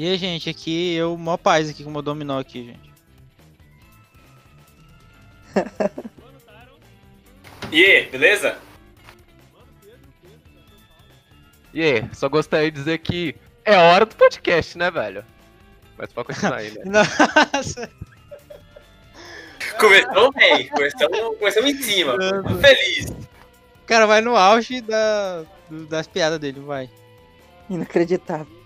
E aí, gente, aqui eu, mó paz aqui com o meu dominó aqui, gente. E aí, beleza? E aí, só gostaria de dizer que é hora do podcast, né, velho? Mas pode continuar aí, né? Nossa! Começou bem, começamos, começamos em cima. Tô feliz. O cara vai no auge da, das piadas dele, vai. Inacreditável.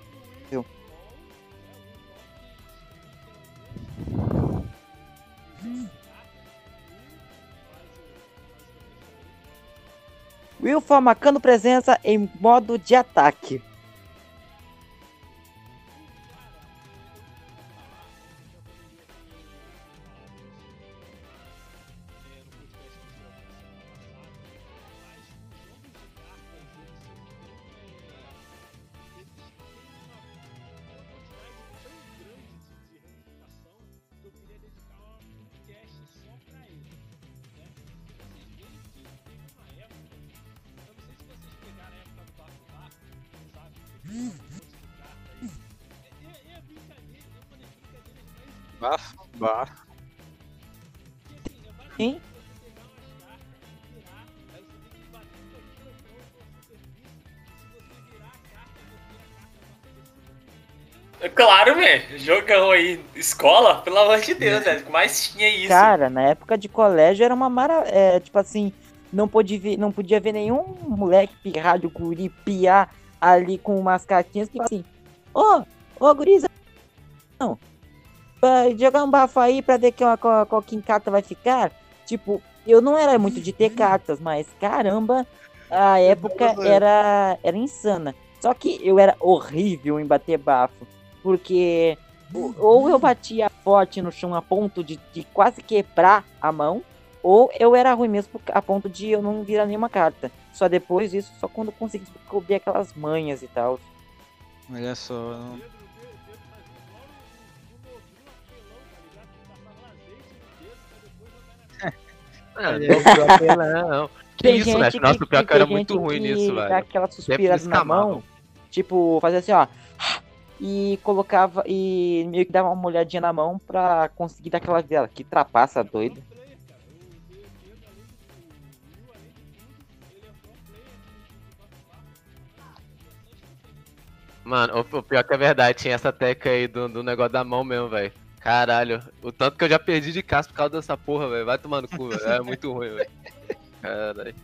Wilfor marcando presença em modo de ataque. Bafo. Hein? Claro, velho. Jogão aí. Escola, pelo amor de Deus, velho. O que mais tinha isso? Cara, na época de colégio era uma mara... É, tipo assim, não podia, ver, não podia ver nenhum moleque pirralho, guri, piar ali com umas cartinhas que assim, ô, ô, guriza, não, jogar um bafo aí pra ver que uma, qual, qual que carta vai ficar. Tipo, eu não era muito de ter cartas, mas caramba, a época era, era insana. Só que eu era horrível em bater bafo, porque ou- ou eu batia forte no chão a ponto de, de quase quebrar a mão, ou eu era ruim mesmo a ponto de eu não virar nenhuma carta. Só depois disso, só quando eu consegui descobrir aquelas manhas e tal. Olha só. não- Ah, dobrou apelão. Que Tem isso, gente velho? Nossa, o pior que eu era muito ruim que nisso, Dá velho. aquela suspirada na mão, tipo, fazia assim, ó. E colocava, e meio que dava uma olhadinha na mão pra conseguir dar aquela vela. Que trapaça doido. Mano, o, o pior que é verdade, tinha essa teca aí do, do negócio da mão mesmo, velho. Caralho, o tanto que eu já perdi de casa por causa dessa porra, velho. Vai tomando cu, velho. É muito ruim, velho. Caralho.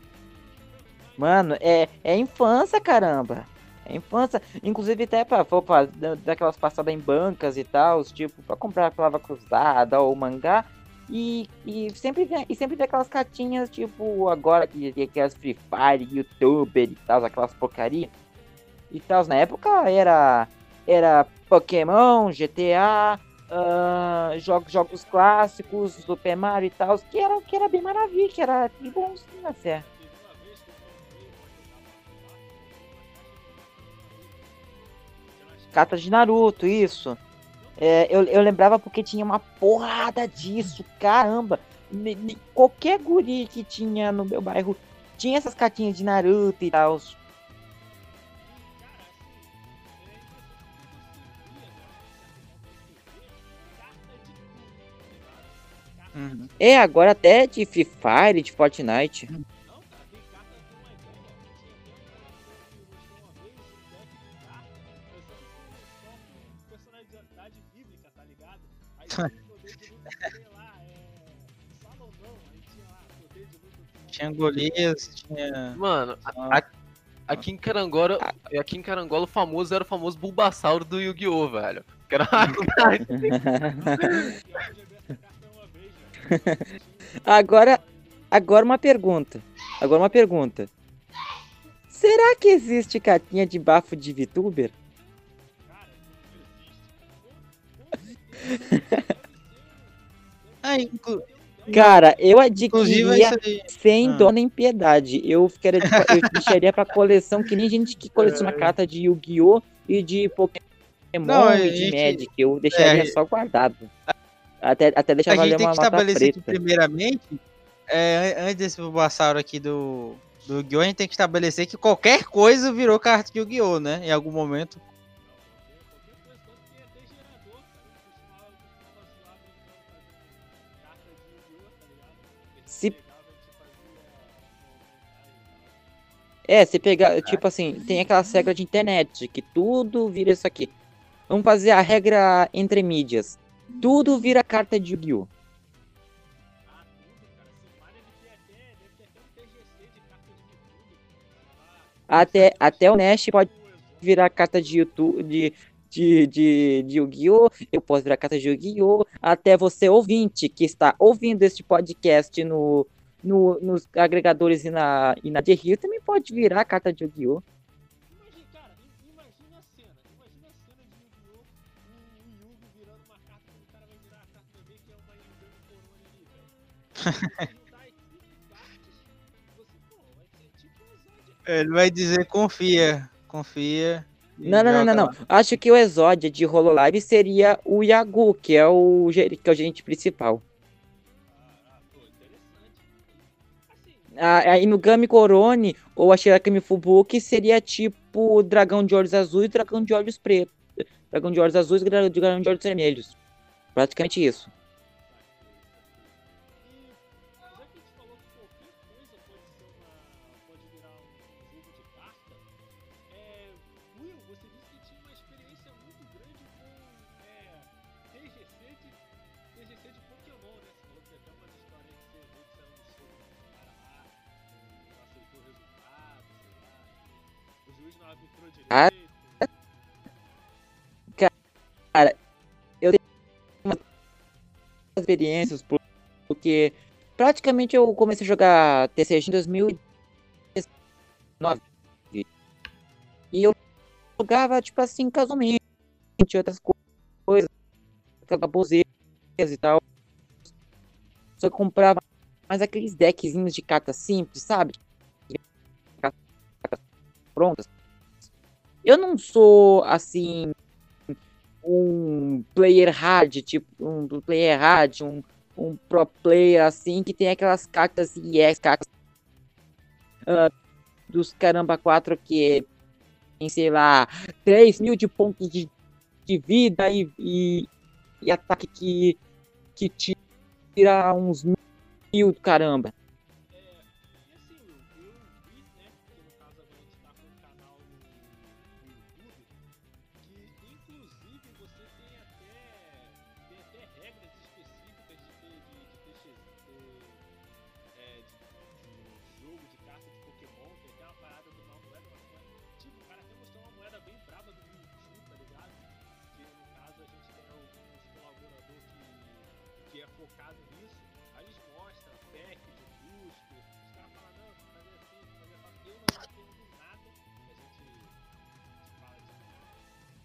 Mano, é, é infância, caramba. É infância. Inclusive até pra, da- daquelas passadas em bancas e tal, tipo, pra comprar a palavra cruzada ou mangá. E, e sempre e sempre vem aquelas cartinhas, tipo, agora que que aquelas Free Fire, Youtuber e tal, aquelas porcaria. E tal, na época era era Pokémon, GTA, ah, jogos, jogos clássicos, Super Mario e tal, que era, que era bem maravilha, que era que bonzinho até. Cartas de Naruto, isso. É, eu, eu lembrava porque tinha uma porrada disso, caramba. Qualquer guri que tinha no meu bairro tinha essas cartinhas de Naruto e tal. É, agora até de Free Fire, de Fortnite. Tinha Golias, tinha. Mano, a- a- aqui em Carangola, aqui em Carangola o famoso era o famoso Bulbasauro do Yu-Gi-Oh, velho. Que era Agora, agora uma pergunta. Agora uma pergunta. Será que existe cartinha de bafo de VTuber? Ah, inclu... Cara, eu adquiriria sem Ah. dó nem piedade. Eu ficaria, eu deixaria pra coleção que nem gente que coleciona carta de Yu-Gi-Oh! e de Pokémon Não, e de gente- Magic. Eu deixaria é, só guardado. Até, até deixa a valer gente tem que estabelecer aqui, primeiramente, é, antes desse Bulbasauro aqui do, do Yu-Gi-Oh! a gente tem que estabelecer que qualquer coisa virou carta de Yu-Gi-Oh! né? Em algum momento. Se... É, se pegar, tipo assim, tem aquela regra de internet, que tudo vira isso aqui. Vamos fazer a regra entre mídias. Tudo vira carta de Yu-Gi-Oh! Até, até o Nash pode virar carta de YouTube, de, de, de, de Yu-Gi-Oh! Eu posso virar carta de Yu-Gi-Oh! Até você ouvinte que está ouvindo este podcast no, no, nos agregadores e na, e na The Hill também pode virar carta de Yu-Gi-Oh! Ele vai dizer confia, confia. Não, não, não, não. Acho que o Exódia de Hololive seria o Yagu, que é o, que é o gerente principal. Ah, Aí no Gami Corone ou a Shirakami Fubuki seria tipo o dragão de olhos azuis e dragão de olhos pretos. Dragão de olhos azuis e dragão de olhos vermelhos. Praticamente isso. Arbitrou direito. Ah, experiências, por- porque praticamente eu comecei a jogar TCG em 2019. E eu jogava, tipo assim, casualmente, outras co- coisas, baboseiras e tal. Só que eu comprava mais aqueles deckzinhos de cartas simples, sabe? Cartas prontas. Eu não sou, assim, um player hard, tipo, um player hard, um, um pro player assim, que tem aquelas cartas EX, cartas ah, dos caramba 4 que tem, sei lá, 3 mil de pontos de, de vida e, e, e ataque que, que tira uns mil do caramba.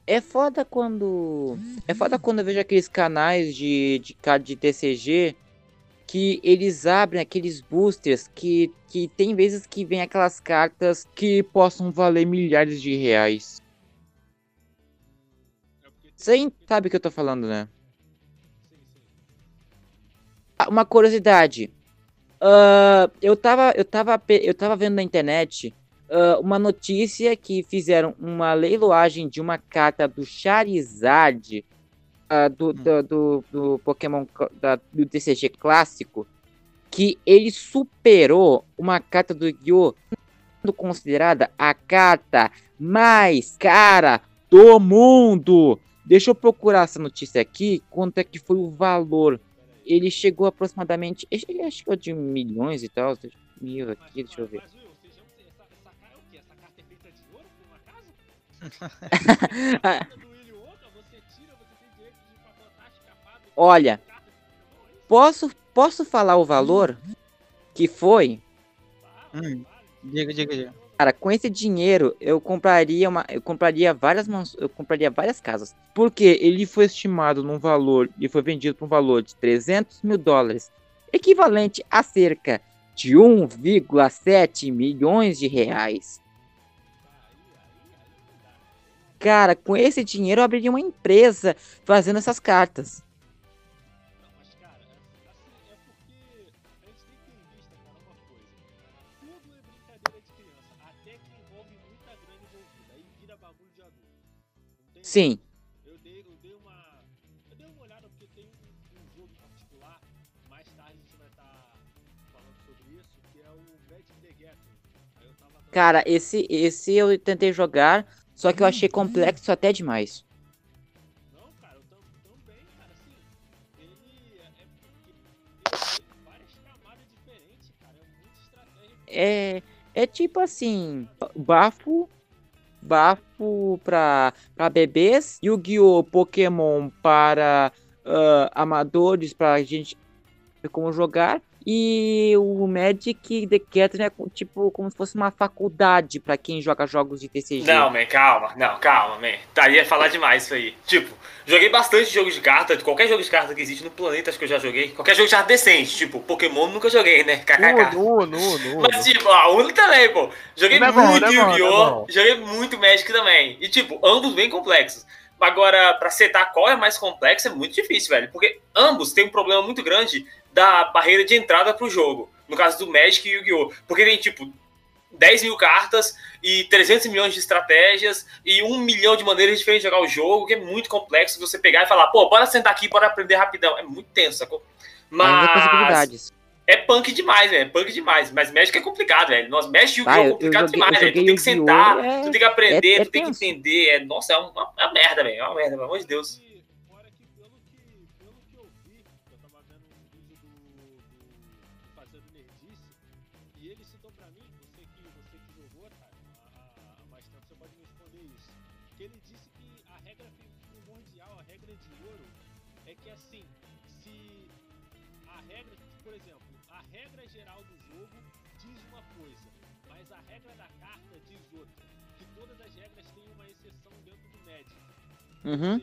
É foda quando. É foda quando eu vejo aqueles canais de, de de TCG que eles abrem aqueles boosters que, que tem vezes que vem aquelas cartas que possam valer milhares de reais. Você sabe o que eu tô falando, né? Ah, Uma curiosidade. Ah, eu, tava, eu, tava, eu tava vendo na internet ah, uma notícia que fizeram uma leiloagem de uma carta do Charizard ah, do, do, do, do Pokémon da- do TCG clássico que ele superou uma carta do Yu sendo considerada a carta mais cara do mundo. Deixa eu procurar essa notícia aqui, quanto é que foi o valor. Ele chegou aproximadamente, acho que chegou de milhões e tal, mil aqui, deixa eu ver. Olha? Posso, posso falar o valor que foi? Hum. Diga, diga, diga. Cara, com esse dinheiro eu compraria uma, eu compraria várias mans, eu compraria várias casas, porque ele foi estimado num valor e foi vendido por um valor de 300 mil dólares, equivalente a cerca de 1,7 milhões de reais. Cara, com esse dinheiro eu abriria uma empresa fazendo essas cartas. Sim, Eu dei, eu dei uma. Eu dei uma olhada porque tem um, um jogo particular. Mais tarde a gente vai estar falando sobre isso, que é o Magic the Gathering. Tava Cara, esse, esse eu tentei jogar, só que eu achei complexo até demais. Não, cara, eu tam- também, cara, ele é, é é. É, é tipo assim, bafo, bafo pra, pra bebês, Yu-Gi-Oh! Pokémon para ah, amadores, pra gente ver como jogar, e o Magic The Gathering é tipo como se fosse uma faculdade pra quem joga jogos de TCG. Não, man, calma. Não, calma, man. Tá, ia falar demais isso aí. Tipo, joguei bastante jogos de carta. Qualquer jogo de carta que existe no planeta, acho que eu já joguei. Qualquer jogo de carta decente. Tipo, Pokémon nunca joguei, né? KKK. Nu, nu, nu, Mas, tipo, a Uno também, pô. Joguei Não é muito é é Yu-Gi-Oh! bom. joguei muito Magic também. E, tipo, ambos bem complexos. Agora, pra setar qual é mais complexo é muito difícil, velho. Porque ambos têm um problema muito grande da barreira de entrada pro jogo. No caso do Magic e Yu-Gi-Oh! Porque tem, tipo, 10 mil cartas e 300 milhões de estratégias e um milhão de maneiras diferentes de jogar o jogo, que é muito complexo você pegar e falar, pô, bora sentar aqui, bora aprender rapidão. É muito tenso, sacou? Mas possibilidades. é punk demais, velho. É punk demais. Mas Magic é complicado, velho. Nossa, Magic Yu-Gi-Oh! é complicado joguei- demais, velho. Tu tem que sentar, é- tu tem que aprender, é- é tu tem que entender. É, nossa, é uma, é uma merda, velho. É uma merda, pelo amor de Deus. Não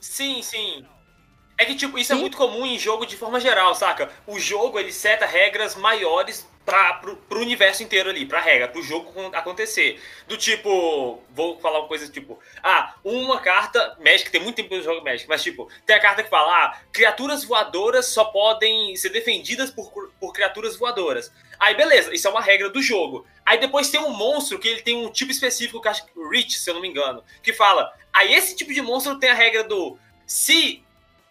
Sim, a sim. É que, tipo, isso é Sim. muito comum em jogo de forma geral, saca? O jogo, ele seta regras maiores pra, pro, pro universo inteiro ali, pra regra, pro jogo acon- acontecer. Do tipo, vou falar uma coisa tipo, ah, uma carta, Magic, tem muito tempo que eu jogo Magic, mas tipo, tem a carta que fala, ah, criaturas voadoras só podem ser defendidas por, por criaturas voadoras. Aí, beleza, isso é uma regra do jogo. Aí depois tem um monstro que ele tem um tipo específico, que acho que Reach, se eu não me engano, que fala, aí esse tipo de monstro tem a regra do, se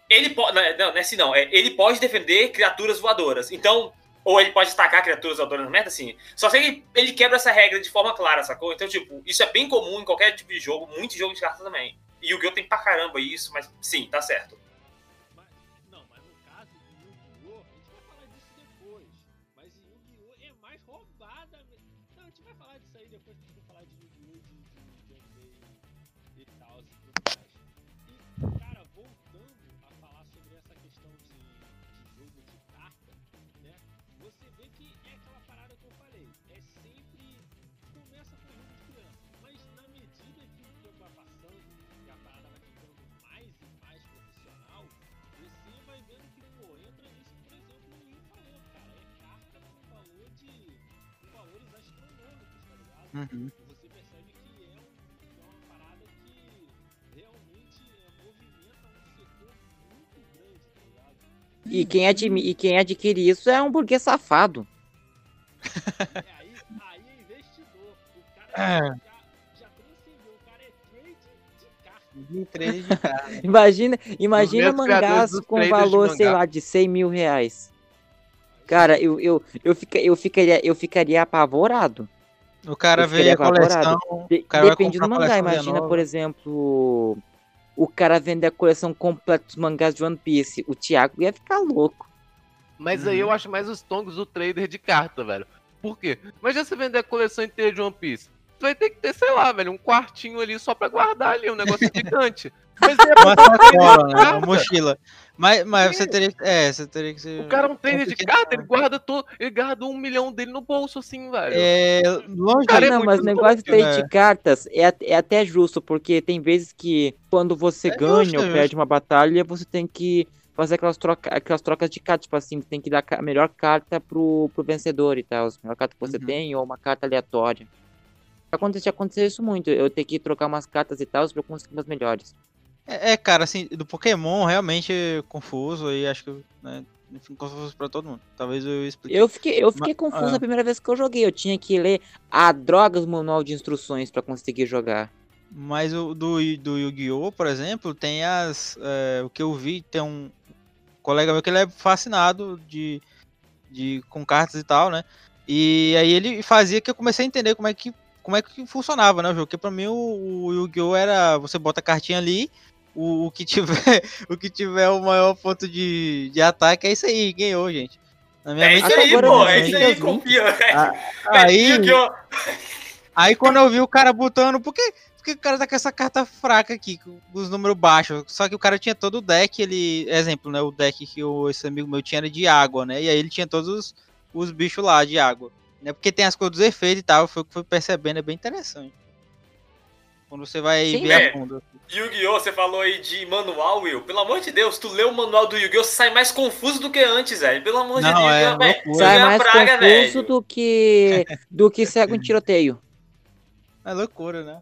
ele pode. Não, não é assim, não. É, ele pode defender criaturas voadoras. Então. Ou ele pode atacar criaturas voadoras, não é assim. Só que ele, quebra essa regra de forma clara, sacou? Então, tipo, isso é bem comum em qualquer tipo de jogo, muito jogo de cartas também. E o Yu-Gi-Oh! tem pra caramba isso, mas sim, tá certo. Com valores astronômicos, tá ligado? Uhum. E você percebe que é, um, é uma parada que realmente é, movimenta um setor muito grande, tá ligado? E quem, admi e quem adquire isso é um burguês safado. É, aí, aí é investidor. O cara É. já, já transcendeu, o cara é trade de carta. De trade de carta. Imagina, imagina mangás com valor, sei lá, de 100 mil reais. Cara, eu, eu, eu, fica, eu, ficaria, eu ficaria apavorado. O cara vê a coleção. De- O cara vai depende do mangá. Imagina, nova. por exemplo, o cara vender a coleção completa dos mangás de One Piece. O Thiago ia ficar louco. Mas aí eu acho mais os tongos do trader de carta, velho. Por quê? Imagina você vender a coleção inteira de One Piece. Tu vai ter que ter, sei lá, velho, um quartinho ali só pra guardar ali, um negócio gigante. Uma sacola, né? carta. Uma mochila. Mas, mas você teria que. É, você teria que ser. o cara é um trader de carta, ele guarda todo. Ele guarda um milhão dele no bolso, assim, velho. É. Longe Cara, é não, muito mas o negócio de louco, trade né? de cartas é, é até justo, porque tem vezes que quando você É ganha justo, ou é perde uma batalha, você tem que fazer aquelas, troca, aquelas trocas de cartas, tipo assim, tem que dar a melhor carta pro, pro vencedor e tal, a melhor carta que você Uhum. tem ou uma carta aleatória. Acontece, aconteceu isso muito, eu ter que trocar umas cartas e tal pra eu conseguir umas melhores. É, é, cara, assim, do Pokémon realmente é confuso e acho que, né, enfim, confuso pra todo mundo. Talvez eu explique. Eu fiquei, eu fiquei Ma- confuso ah. na primeira vez que eu joguei, eu tinha que ler a drogas manual de instruções pra conseguir jogar. Mas o do, do Yu-Gi-Oh, por exemplo, tem as. é, o que eu vi, tem um. colega meu que ele é fascinado de, de com cartas e tal, né? E aí ele fazia que eu comecei a entender como é que como é que funcionava, né, o jogo? Porque pra mim o, o Yu-Gi-Oh! era você bota a cartinha ali, o, o, que tiver o que tiver o maior ponto de, de ataque é isso aí, ganhou, gente. Minha É mente, isso aí, pô. É isso aí, confia. aí, Yu-Gi-Oh! aí quando eu vi o cara botando, por que, por que o cara tá com essa carta fraca aqui, com os números baixos? Só que o cara tinha todo o deck, ele, exemplo, né, o deck que o, esse amigo meu tinha era de água, né, e aí ele tinha todos os, os bichos lá de água. Né, porque tem as cores dos efeitos e tal, foi o que fui percebendo, é bem interessante. Quando você vai Sim, ver é. a fundo. Yu-Gi-Oh! Você falou aí de manual, Will. Pelo amor de Deus, tu lê o manual do Yu-Gi-Oh! Você sai mais confuso do que antes, velho. Pelo amor de Não, Deus, é velho. Sai é uma mais praga, confuso velho. do que do que cego em tiroteio. É loucura, né?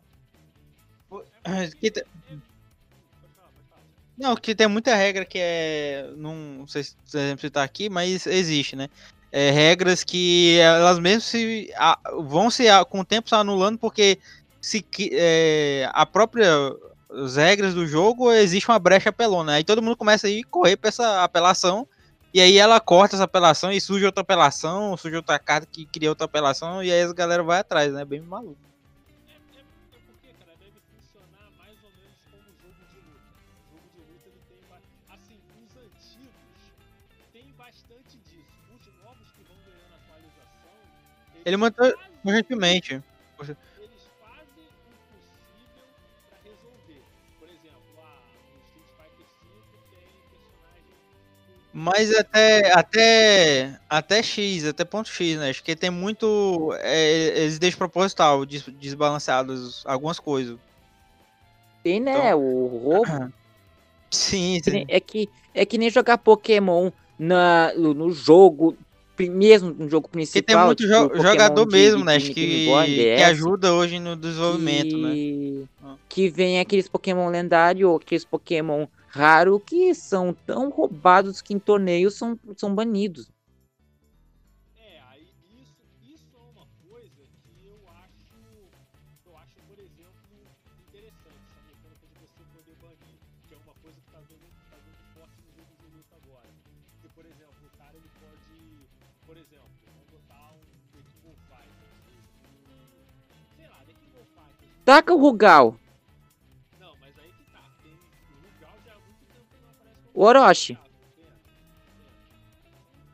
Não, que tem muita regra que é. Não sei se exemplo se tá aqui, mas existe, né? É, regras que elas mesmas se, a- vão se a- com o tempo se anulando porque se é, a própria as regras do jogo existe uma brecha apelona. Aí todo mundo começa a ir correr pra essa apelação. E aí ela corta essa apelação e surge outra apelação, surge outra carta que cria outra apelação, e aí as galera vai atrás, né? Bem maluco. É, é, é Mas até, até, até X, até ponto X, né? Acho que tem muito. É, eles deixam proposital, des- desbalanceados algumas coisas. Tem, né? O roubo. Sim, sim. É que, é que nem jogar Pokémon na, no, jogo, mesmo no jogo principal. Porque tem muito tipo, jo- jogador de- mesmo, de né? Acho que, que ajuda hoje no desenvolvimento, né? que, Ah. que vem aqueles Pokémon lendários ou aqueles Pokémon raros que são tão roubados que em torneios são, são banidos. É, aí isso, isso é uma coisa que eu acho, eu acho, por exemplo, interessante, essa mecânica de você poder banir, que é uma coisa que tá vindo, tá vindo forte no jogo de luta agora. Que, por exemplo, o cara ele pode, por exemplo, vamos botar um The King of Fighters, um, sei lá, The King of Fighters. Taca o Rugal, o Orochi.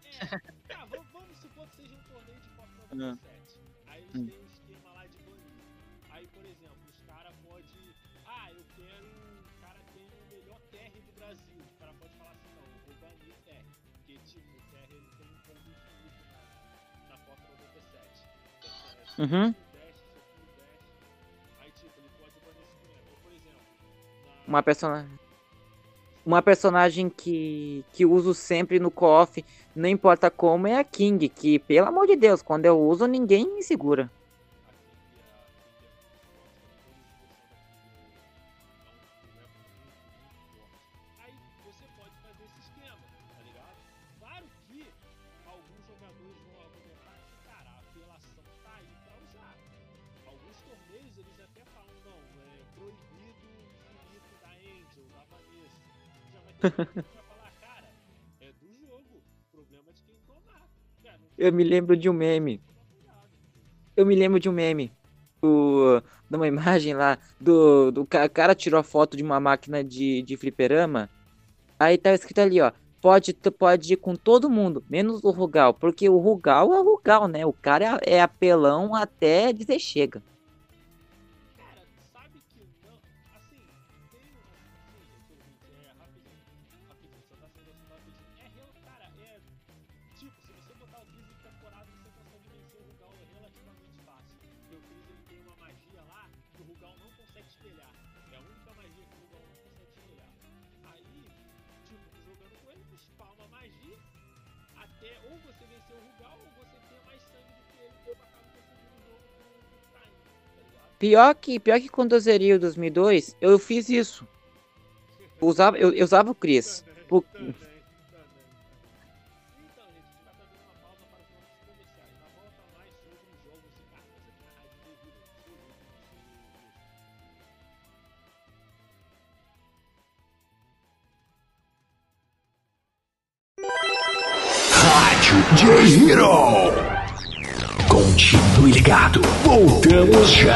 É, tá, vamos, vamos supor que seja um torneio de Copa Hum. 97. Aí eles Hum. têm um esquema lá de banir. Aí, por exemplo, os caras podem. Ah, eu quero. O cara tem o melhor TR do Brasil. O cara pode falar assim: não, eu vou banir o TR. Porque, tipo, o TR ele tem um infinito na, na Copa 97. Que é, é, Uhum. tipo, Uma personagem. Uma personagem que, que uso sempre no KOF, não importa como, é a King, que, pelo amor de Deus, quando eu uso, ninguém me segura. Eu me lembro de um meme. Eu me lembro de um meme. Do, de uma imagem lá. Do, do ca- cara tirou a foto de uma máquina de, de fliperama. Aí tava escrito ali, ó. Pode, pode ir com todo mundo, menos o Rugal. Porque o Rugal é o Rugal, né? O cara é, é apelão até dizer chega. Pior que, pior que quando eu zerei o 2002, eu fiz isso. Eu usava, eu, eu usava o Chris. Por-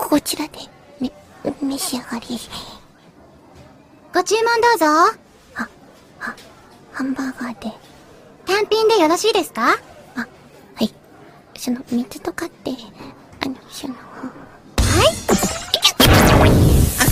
ここちらでめ、召し上がり。ご注文どうぞ。は、は、ハンバーガーで。単品でよろしいですか？あ、はい。その水とかってあのその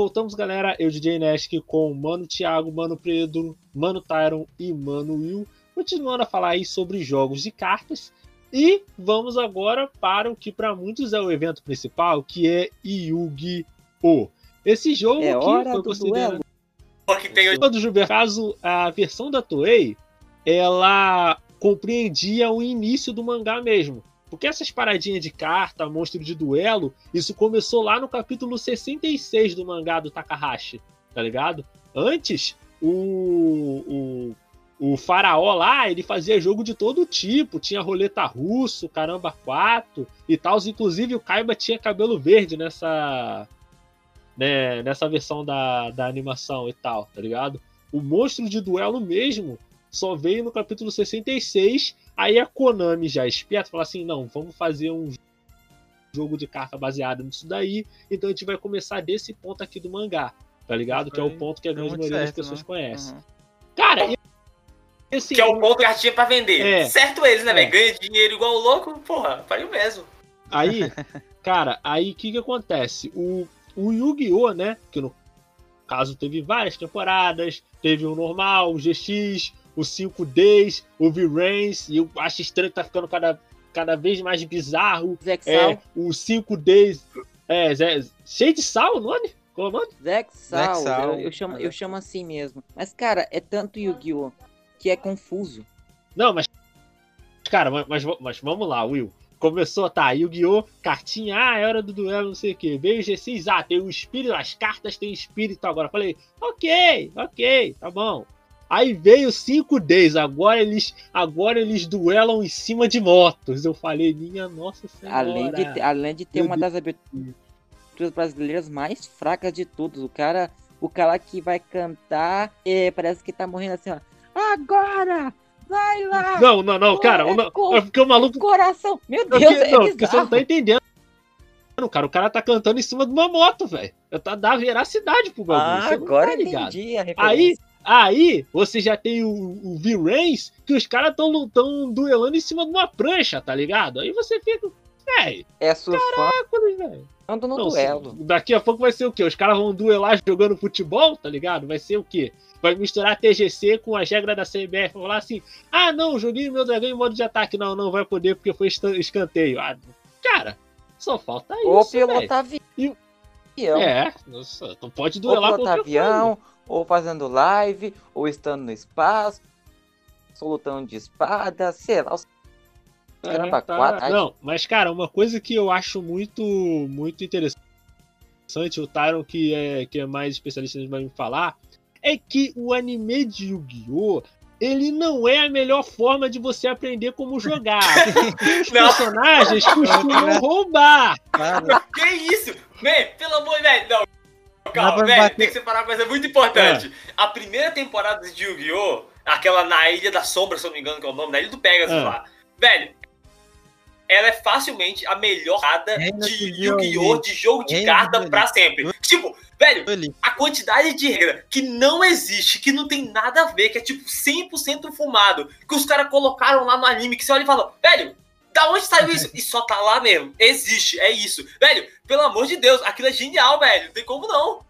voltamos, galera. Eu, DJ Nesk, com Mano Thiago, Mano Pedro, Mano Tyron e Mano Will, continuando a falar aí sobre jogos de cartas. E vamos agora para o que para muitos é o evento principal, que é Yu-Gi-Oh! Esse jogo É aqui hora foi do considerado Porque tem o do Gilberto, caso a versão da Toei, ela compreendia o início do mangá mesmo. Porque essas paradinhas de carta, monstro de duelo, isso começou lá no capítulo 66 do mangá do Takahashi, tá ligado? Antes, o, o, o faraó lá, ele fazia jogo de todo tipo, tinha roleta russo, caramba 4 e tal. Inclusive o Kaiba tinha cabelo verde nessa, né, nessa versão da, da animação e tal, tá ligado? O monstro de duelo mesmo só veio no capítulo 66. Aí a Konami já esperta fala assim: não, vamos fazer um jogo de carta baseado nisso daí. Então a gente vai começar desse ponto aqui do mangá, tá ligado? Que é o ponto que a grande maioria das certo, pessoas né? conhece. Uhum. Cara, e- esse que é o ponto que a tinha pra vender. É. Certo eles, né, É. velho? Ganha dinheiro igual o louco, porra, faria o mesmo. Aí, cara, aí o que que acontece? O, o Yu-Gi-Oh, né? Que no caso teve várias temporadas, teve o normal, o GX, o 5Ds, o V-Rains, e eu acho estranho que tá ficando cada, cada vez mais bizarro. Zexal. É, o 5Ds. É, Zé, cheio de sal o nome? Qual é o nome? Zexal. Zexal. Eu, eu, chamo, eu chamo assim mesmo. Mas, cara, é tanto Yu-Gi-Oh! que é confuso. Não, mas. Cara, mas, mas, mas vamos lá, Will. Começou, tá, Yu-Gi-Oh! Cartinha, ah, é hora do duelo, não sei o que. Veio o G6, ah, tem o espírito, as cartas têm espírito agora. Falei, ok, ok, tá bom. Aí veio 5Ds, agora eles, agora eles duelam em cima de motos. Eu falei, minha nossa senhora. Além de, ter- além de ter Meu uma das aberturas brasileiras mais fracas de todos. O cara, o cara que vai cantar, é, parece que tá morrendo assim, ó. Agora! Vai lá! Não, não, não, cara, É não, co- é porque o maluco Coração! Meu Deus, é não, você não tá entendendo. Cara, o cara tá cantando em cima de uma moto, velho. Tá dá veracidade pro bagulho. Ah, não agora tá ligado. entendi Aí. Aí, você já tem o, o V-Rains, que os caras tão, tão duelando em cima de uma prancha, tá ligado? Aí você fica. Véi, É surfando velho. no Não, duelo. se- Daqui a pouco vai ser o quê? Os caras vão duelar jogando futebol, tá ligado? Vai ser o quê? Vai misturar TGC com as regras da CBF. Vai falar assim: ah, não, joguei meu dragão em modo de ataque. Não, não vai poder porque foi escanteio. Ah, cara, só falta Ou isso. velho. pilotar avião. E- É, nossa, não pode Ou duelar com pilotar qualquer coisa. avião, ou fazendo live, ou estando no espaço, ou lutando de espada, sei lá. os- Caramba, tá- quatro. Não, mas cara, uma coisa que eu acho muito, muito interessante o Tyron, que é, que é mais especialista vai me falar, é que o anime de Yu-Gi-Oh! Ele não é a melhor forma de você aprender como jogar. Os Não. personagens costumam roubar. Cara, Que isso? Man, pelo amor de Deus. Não. Calma, velho, bater- tem que separar uma coisa muito importante. É. A primeira temporada de Yu-Gi-Oh! Aquela na Ilha da Sombra, se eu não me engano, que é o nome, na Ilha do Pegasus É. lá. Velho, ela é facilmente a melhor Reina de Yu-Gi-Oh! De jogo de carta pra sempre. Tipo, velho, a quantidade de regra que não existe, que não tem nada a ver, que é tipo 100% fumado, que os caras colocaram lá no anime, que você olha e fala, velho, da onde saiu isso? E só tá lá mesmo. Existe, é isso. Velho, pelo amor de Deus, aquilo é genial, velho. Não tem como não.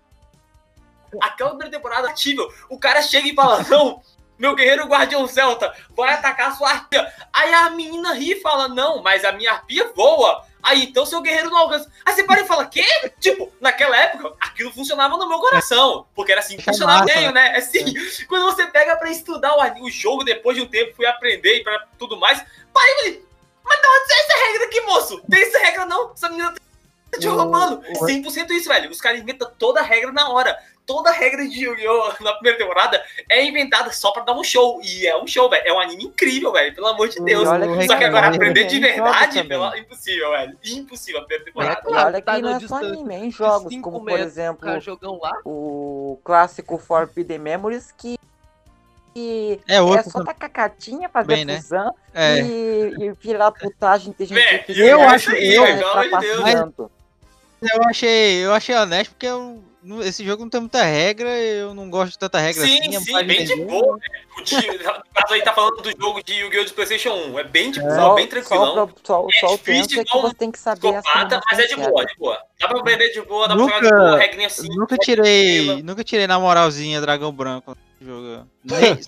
Aquela primeira temporada é atível, o cara chega e fala, não, meu guerreiro guardião celta vai atacar sua arpia. Aí a menina ri e fala, não, mas a minha arpia voa. Aí então seu guerreiro não alcança. Aí você para e fala, quê? Tipo, naquela época, aquilo funcionava no meu coração. Porque era assim que Fica funcionava meio, né? Assim, quando você pega pra estudar o, jogo depois de um tempo, fui aprender e pra tudo mais. Parei e mas da onde saiu essa regra aqui, moço? Tem essa regra não? Essa menina tá te roubando. o- 100% isso, velho. Os caras inventam toda a regra na hora. Toda a regra de Yu-Gi-Oh! na primeira temporada é inventada só pra dar um show. E é um show, velho. É um anime incrível, velho. Pelo amor de E Deus. olha que Só que agora legal, aprender de tem verdade, pela- impossível, velho. Impossível a primeira temporada. E olha Tá que não é só anime, em jogos, como por exemplo Cara, jogão lá. o clássico Forbidden Memories, que, que É é outro só tacar cartinha, fazer também, né? fusão É. e, e virar putagem, ter gente que eu acho- fica eu- de trapaceando. Eu achei, eu achei honesto porque eu, esse jogo não tem muita regra, eu não gosto de tanta regra Sim, assim. é sim, bem de boa. velho. Caso aí tá falando do jogo de Yu-Gi-Oh! de PlayStation 1. É bem de boa, Só, bem só, tranquilão. o pro- só, É só difícil é que igual você tem que saber as Psicopata, mas é de boa, de boa. Dá pra aprender de boa, dá pra Nunca- jogar de boa, regrinha assim. Nunca tirei, nunca tirei na moralzinha Dragão Branco no jogo. Nem-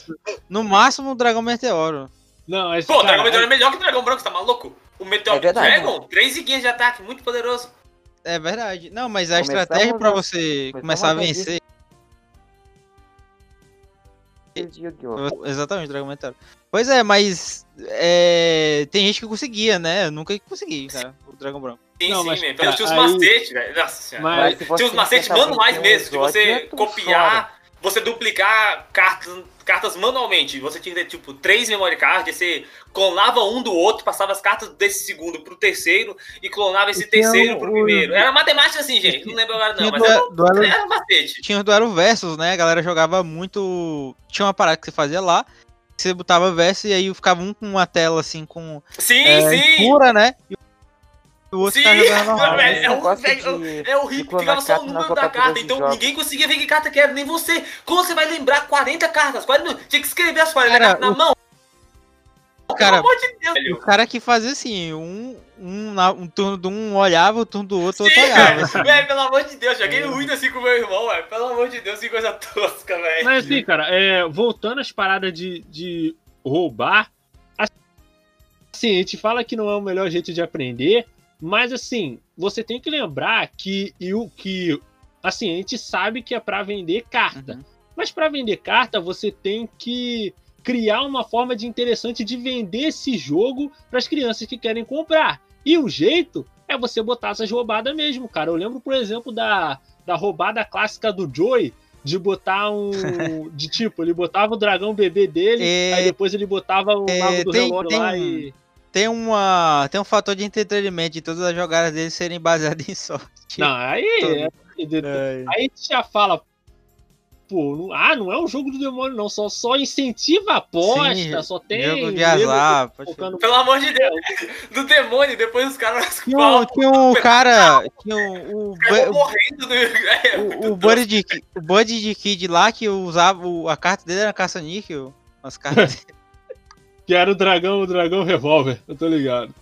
no máximo Dragão Meteoro. Não, esse Pô, cara, Dragão Meteoro é melhor que o Dragão Branco, você tá maluco? O Meteor É verdade. Dragon, 3 guinhas de ataque, muito poderoso. É verdade. Não, mas a Começamos estratégia pra você começar a a vencer. de Yu-Gi-Oh! Exatamente, Dragão Meteoro. Pois é, mas é, tem gente que conseguia, né? Eu nunca consegui, cara, o Dragão Branco. Sim, Não, sim, mas, man. cara, Tinha os macetes, velho. Nossa senhora. Mas- Mas Tinha os macetes manuais vencer um mesmo, de você copiar, você duplicar cartas, cartas manualmente. Você tinha que ter, tipo, três memory cards, você clonava um do outro, passava as cartas desse segundo pro terceiro e clonava esse terceiro o- pro primeiro. Era matemática assim, gente. Não lembro agora não, mas era, duelo- era macete. Tinha o duelo versus, né? A galera jogava muito. Tinha uma parada que você fazia lá. Você botava versus e aí ficava um com uma tela assim com Sim, é, sim. escura, né? E o outro Sim, ficava jogando normal. velho, é um- velho, de- É horrível, ficava só o número da carta, então jogos. ninguém conseguia ver que carta que era, nem você. Como você vai lembrar 40 cartas? 40, tinha que escrever as 40 Cara, cartas na o- mão. Cara, Pelo amor de Deus, o cara que fazia assim, um, um, na- um turno de um olhava, o turno do outro, o outro Sim, olhava. assim. pelo amor de Deus, joguei muito assim com meu irmão, velho. Pelo amor de Deus, que coisa tosca, velho. Mas assim, cara, é, voltando às paradas de, de roubar, assim, a gente fala que não é o melhor jeito de aprender, mas assim, você tem que lembrar que, o que assim, a gente sabe que é pra vender carta. Uhum. Mas pra vender carta, você tem que criar uma forma de interessante de vender esse jogo para as crianças que querem comprar. E o jeito é você botar essas roubadas mesmo, cara. Eu lembro, por exemplo, da, da roubada clássica do Joey, de botar um. de tipo, ele botava o dragão bebê dele, É, aí depois ele botava o é, mago do tem- relógio tem lá e. Tem uma. Tem um fator de entretenimento de todas as jogadas dele serem baseadas em sorte. Não, aí. Todo- é- Aí a gente já fala. Pô, não- ah, não é um jogo do demônio, não. Só, só incentiva a aposta, Sim, só tem. Jogo de azar. colocando- Pelo amor de Deus. Do demônio, depois os caras Tinha um, tinha um cara. Tinha um, o, "Acabou Bu- morrendo. Do... É, o, o Buddy de, o Buddy de Kid lá que usava. o- a carta dele era caça-níquel. As cartas. Que era o dragão, o dragão revólver, eu tô ligado.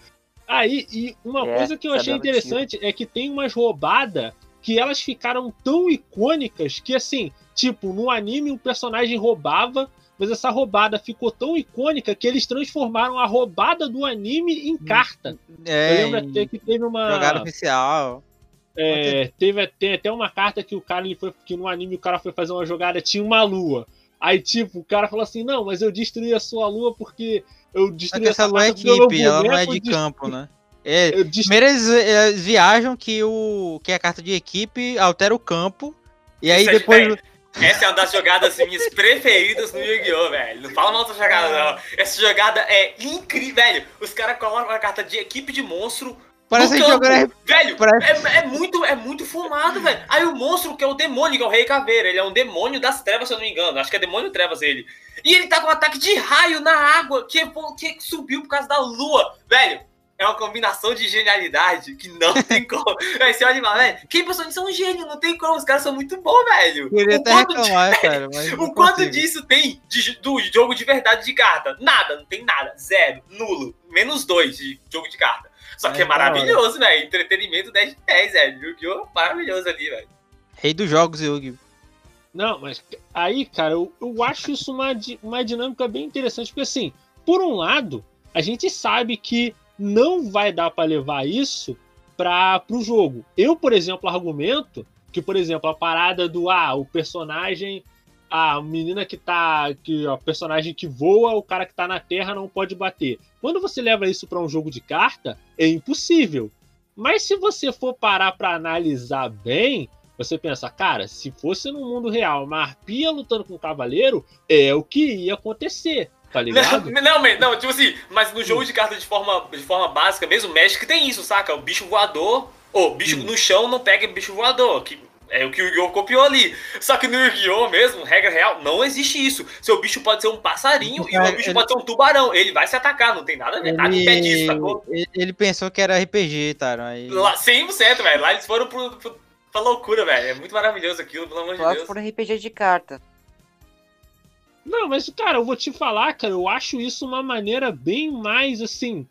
Aí, e uma É, coisa que eu tá achei interessante é que tem umas roubadas que elas ficaram tão icônicas que, assim, tipo, no anime um personagem roubava, mas essa roubada ficou tão icônica que eles transformaram a roubada do anime em carta. É, eu lembro até que teve uma. jogada oficial. É, teve tem até uma carta que o cara ele foi que no anime o cara foi fazer uma jogada tinha uma lua. Aí tipo o cara falou assim não, mas eu destruí a sua lua porque eu destruí que essa lua é equipe, ela não é de destru- campo, né? É, Eu dis- primeiro eles, eles viajam que, o, que a carta de equipe altera o campo. E aí Isso é- depois. Essa é uma das jogadas minhas preferidas no Yu-Gi-Oh, velho. Não fala mal dessa jogada, não. Essa jogada é incrível, velho. Os caras colocam a carta de equipe de monstro. Parece que jogando Velho, parece- é, é muito, é muito fumado, velho. Aí o monstro, que é o demônio, que é o Rei Caveira, ele é um demônio das trevas, se eu não me engano. Acho que é demônio trevas ele. E ele tá com um ataque de raio na água, que, que subiu por causa da lua. Velho, é uma combinação de genialidade que não tem como. Véi, você olha e fala, velho, quem pensou nisso é um gênio, não tem como. Os caras são muito bons, velho. Queria O até quanto de- reclamar, cara. Mas o quanto consigo. disso tem de- do jogo de verdade de carta? Nada, não tem nada. Zero, nulo. Menos dois de jogo de carta. Só que É é, maravilhoso, velho. Entretenimento 10 de 10, velho. Yu-Gi-Oh! maravilhoso ali, velho. Rei dos jogos, Yugi. Não, mas aí, cara, eu, eu acho isso uma, uma dinâmica bem interessante, porque assim, por um lado, a gente sabe que não vai dar pra levar isso para pro jogo. Eu, por exemplo, argumento que, por exemplo, a parada do ah, o personagem, a menina que tá, que a personagem que voa, o cara que tá na terra não pode bater. Quando você leva isso pra um jogo de carta, é impossível. Mas se você for parar pra analisar bem, você pensa, cara, se fosse no mundo real, uma arpia lutando com um cavaleiro, é o que ia acontecer, tá Não, ligado? não, mas- não, tipo assim, mas no jogo de carta de forma, de forma básica mesmo, o Magic tem isso, saca? O bicho voador, ou bicho Hum. no chão não pega bicho voador, que é o que o Yu-Gi-Oh! copiou ali. Só que no Yu-Gi-Oh! mesmo, regra real, não existe isso. Seu bicho pode ser um passarinho e o meu bicho Ele- pode ser um tubarão. Ele vai se atacar, não tem nada a ver. Nada impede isso, sacou? Ele, ele pensou que era RPG, tá? Aí... Lá, 100%, velho. Lá eles foram pro, pro, pra loucura, velho. É muito maravilhoso aquilo, pelo amor de Deus. por RPG de carta. Não, mas, cara, eu vou te falar, cara, eu acho isso uma maneira bem mais, assim.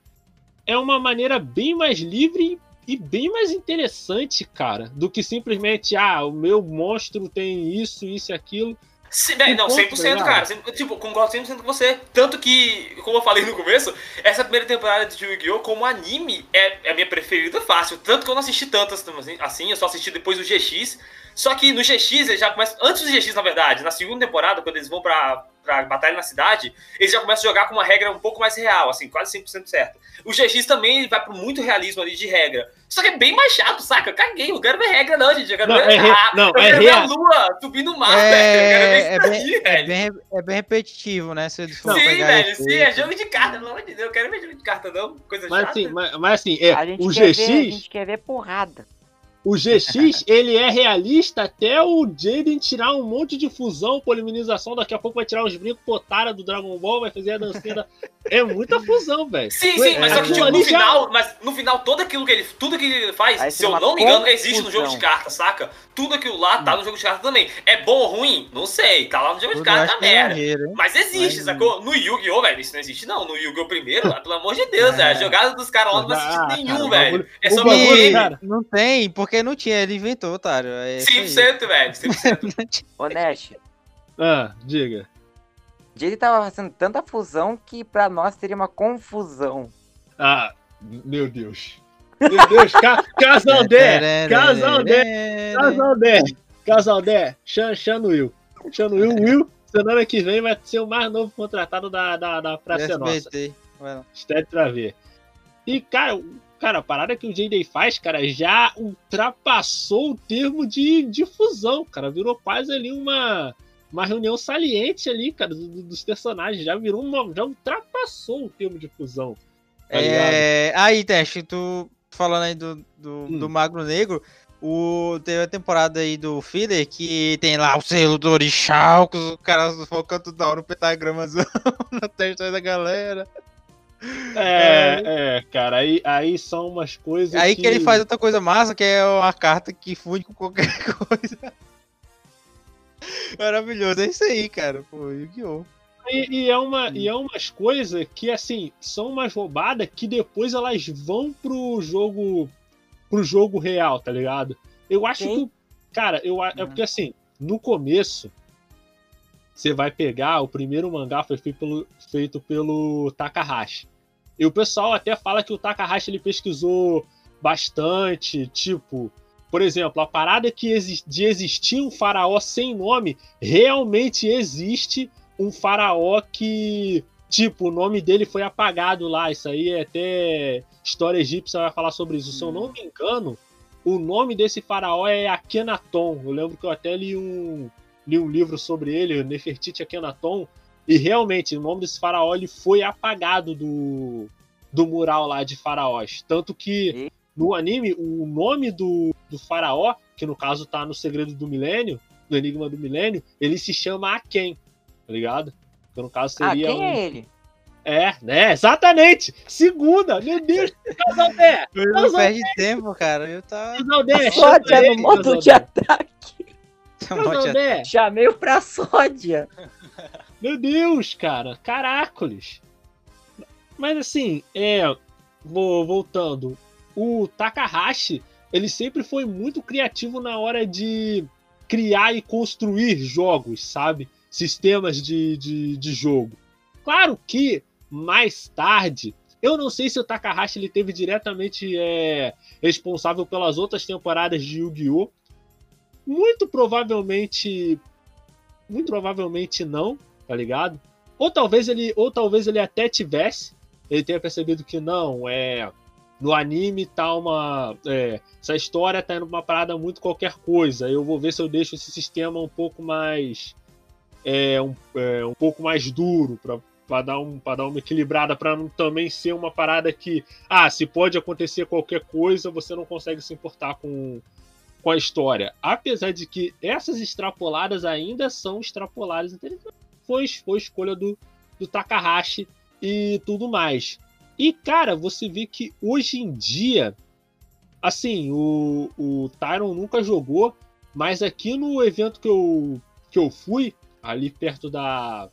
É uma maneira bem mais livre e bem mais interessante, cara, do que simplesmente, ah, o meu monstro tem isso, isso e aquilo. Se, véi, não, Um ponto, 100%, tá cara. Tipo, concordo 100% com você. Tanto que, como eu falei no começo, essa primeira temporada de Yu-Gi-Oh! como anime é, é a minha preferida fácil. Tanto que eu não assisti tantas assim, assim, eu só assisti depois do GX. Só que no GX eles já começam. Antes do GX, na verdade, na segunda temporada, quando eles vão pra, pra Batalha na Cidade, eles já começam a jogar com uma regra um pouco mais real, assim, quase 100% certo. O GX também vai pro muito realismo ali de regra. Só que é bem mais chato, saca? Eu caguei, eu quero ver regra, não, gente. Eu quero Não, ver. é re- ah, não, eu é quero ver a lua subindo o mar, velho. Eu quero ver É, isso é, bem, aí, é, velho. bem, é bem repetitivo, né? Se eles for Sim, pegar velho, sim, é jogo de carta, pelo amor de Deus. Eu quero ver jogo de carta, não. Coisa Mas chata. assim, mas, mas assim, é, o GX, ver, a gente quer ver porrada. O GX, ele é realista até o Jaden tirar um monte de fusão, poliminização, daqui a pouco vai tirar os brincos potara do Dragon Ball, vai fazer a dancinha da... É muita fusão, velho. Sim, sim, mas só que Aquilo tipo, no já- final, mas no final, todo aquilo que ele, tudo que ele faz, Aí se eu não me engano, existe no jogo de carta, saca? Tudo aquilo lá tá no jogo de carta também. É bom ou ruim? Não sei, tá lá no jogo de Tudo carta, acho tá é merda. Mas existe, Mas- sacou? No Yu-Gi-Oh, velho, isso não existe não. No Yu-Gi-Oh primeiro, pelo amor de Deus, É. A jogada dos caras lá não faz Ah, sentido nenhum, velho. É só bagulho, cara. Não tem, porque não tinha, ele inventou, otário. É isso aí. 100%, velho. 100%. Ô, Nash, Ah, diga. ele tava fazendo tanta fusão que pra nós teria uma confusão. Ah, meu Deus. Meu Deus, ca casal 10, casal 10, casal 10, casal 10, Chan, Chan Will. Chan Will, Will, semana que vem vai ser o mais novo contratado da, da, da Praça Nossa. Vai lá. Pra ver. E, cara, cara, a parada que o J-Day faz, cara, já ultrapassou o termo de, de fusão, cara. Virou quase ali uma, uma reunião saliente ali, cara, do- do- dos personagens. Já virou uma. Já ultrapassou o termo de fusão. Tá? É, aí, Teste, tu falando aí do, do, Hum. do Magro Negro, o, teve a temporada aí do Filler que tem lá o selo do Orixá, os caras focando toda hora no pentagramazão na testa da galera. É, é, cara, aí, aí são umas coisas. Aí que ele faz outra coisa massa, que é uma carta que funde com qualquer coisa. Maravilhoso, é isso aí, cara. Pô, Yu-Gi-Oh! E, e é uma, e é umas coisas que, assim, são umas roubadas que depois elas vão pro jogo. pro jogo real, tá ligado? Eu acho Sim. que. Cara, eu, é Uhum. porque assim, no começo, você vai pegar. O primeiro mangá foi feito pelo, feito pelo Takahashi. E o pessoal até fala que o Takahashi ele pesquisou bastante, tipo. Por exemplo, a parada que exi- de existir um faraó sem nome realmente existe um faraó que tipo, o nome dele foi apagado lá. Isso aí é até história egípcia vai falar sobre isso. Se eu não me engano, o nome desse faraó é Akhenaton. Eu lembro que eu até li um, li um livro sobre ele, Nefertiti Akhenaton, e realmente o nome desse faraó ele foi apagado do, do mural lá de faraós. Tanto que no anime, o nome do, do faraó, que no caso tá no Segredo do Milênio, no Enigma do Milênio, ele se chama Aken, tá ligado? Que no caso Ah, seria. quem um- é ele? É, né? Exatamente! Segunda! Meu Deus! Casaldé! Eu não perde tempo, cara. Eu tá. Casaldé! Sódia no modo de ataque. Casaldé! Chamei o pra sódia. Meu Deus, cara, caracoles. Mas assim, é, voltando. O Takahashi, ele sempre foi muito criativo na hora de criar e construir jogos, sabe? Sistemas de, de, de jogo. Claro que mais tarde, eu não sei se o Takahashi ele teve diretamente é, responsável pelas outras temporadas de Yu-Gi-Oh! Muito provavelmente, muito provavelmente não, tá ligado? Ou talvez ele, ou talvez ele até tivesse, ele tenha percebido que não, é no anime tá uma, é, essa história tá indo pra uma parada muito qualquer coisa. Eu vou ver se eu deixo esse sistema um pouco mais, é, um, é, um pouco mais duro para dar um para dar uma equilibrada para não também ser uma parada que ah se pode acontecer qualquer coisa você não consegue se importar com com a história apesar de que essas extrapoladas ainda são extrapoladas interessantes foi, foi escolha do, do Takahashi e tudo mais. E, cara, você vê que hoje em dia, assim, o, o Tyron nunca jogou, mas aqui no evento que eu, que eu fui, ali perto da.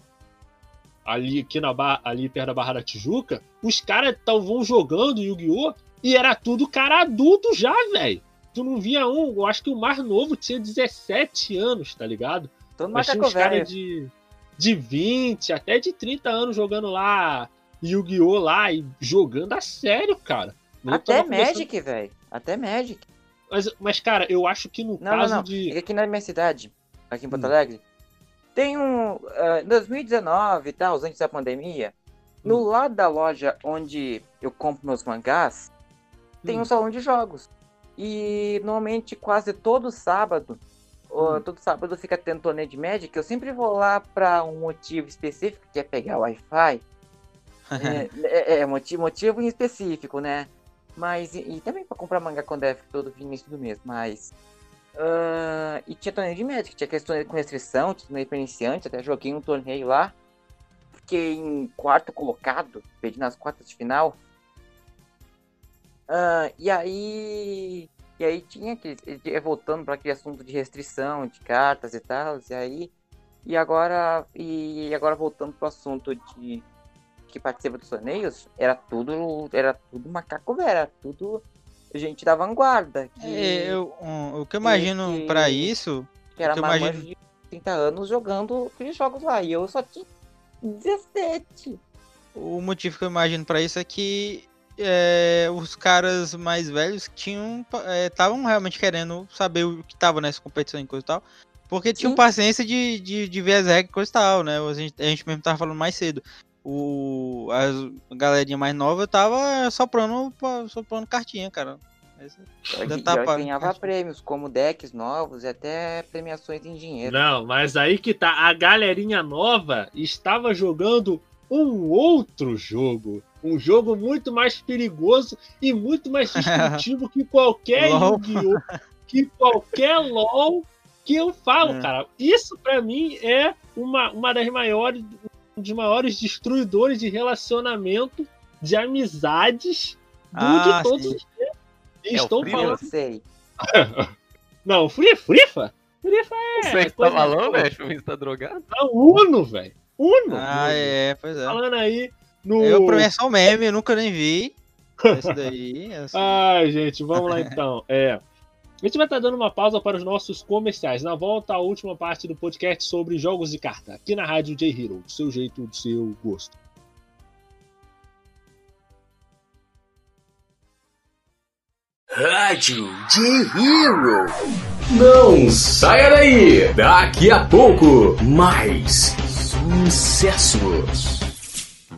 Ali, aqui na barra, ali perto da Barra da Tijuca, os caras estavam jogando Yu-Gi-Oh! e era tudo cara adulto já, velho. Tu não via um, eu acho que o mais novo tinha 17 anos, tá ligado? Todo Mas tinha uns caras de, de 20, até de 30 anos jogando lá Yu-Gi-Oh! lá e jogando a sério, cara. Até Magic, velho. Até Magic. Mas, mas, cara, eu acho que no Não, caso não, não. de. É aqui na minha cidade, aqui em Porto Hum. Alegre, tem um. ah, Em 2019 e tal, antes da pandemia, no Hum. lado da loja onde eu compro meus mangás, tem Hum. um salão de jogos. E normalmente quase todo sábado, Hum. todo sábado fica tendo torneio de Magic. Eu sempre vou lá pra um motivo específico, que é pegar Wi-Fi. é, é, é, motivo, motivo em específico, né? Mas, e, e também pra comprar mangá quando é todo início do mês, mas. ah, e tinha torneio de Magic, tinha aquele torneio com restrição, tinha torneio pra iniciante, até joguei um torneio lá. Fiquei em quarto colocado, perdi nas quartas de final. Ah, e aí. E aí tinha aquele. eh, Voltando para aquele assunto de restrição, de cartas e tal, e aí. E agora. E agora voltando pro assunto de que participa dos torneios, era tudo. Era tudo macaco velho, era tudo gente da vanguarda. Que, É, eu, um, o que eu imagino que- pra isso. que era que eu imagino- de 30 anos jogando aqueles jogos lá. E eu só tinha 17. O motivo que eu imagino pra isso é que é, os caras mais velhos tinham estavam realmente querendo saber o que tava nessa competição e coisa e tal. Porque tinham Sim. paciência de, de, de ver as regras e coisa e tal, né? A gente, a gente mesmo tava falando mais cedo. O, as, a galerinha mais nova tava soprando, soprando cartinha, cara. Ainda E tá ganhava prêmios, como decks novos e até premiações em dinheiro. Não, mas aí que tá. A galerinha nova estava jogando um outro jogo. Um jogo muito mais perigoso e muito mais destrutivo que qualquer LOL. Yu-Gi-Oh! Que qualquer LOL que eu falo, É. cara. Isso pra mim é uma, uma das maiores. Um dos maiores destruidores de relacionamento, de amizades do Ah, de todos sim. os tempos. É Estou falando. Eu sei. Não, Free, Frifa? Frifa é. Você que tá falando, boa. né? Acho que tá drogado. Não, Uno, velho. Uno. Ah, é, pois é. Falando aí no. Eu, pra mim é só um meme, eu nunca nem vi. Esse daí. assim. Ai, gente, vamos lá então. É. A gente vai estar dando uma pausa para os nossos comerciais. Na volta, a última parte do podcast sobre jogos de carta, aqui na Rádio J Hero, do seu jeito, do seu gosto. Rádio J-Hero. Não saia daí! Daqui a pouco, mais sucessos.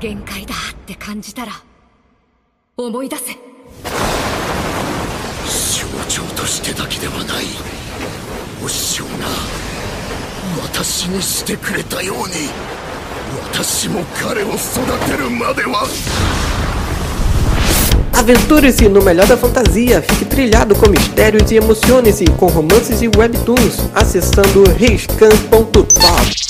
限界だって感じたら思い出せ象徴としてだけではないお師匠が私にしてくれたように私も彼を育てるまでは Aventure-se no melhor da fantasia, fique trilhado com mistérios e emocione-se com romances e webtoons, acessando riscan.top.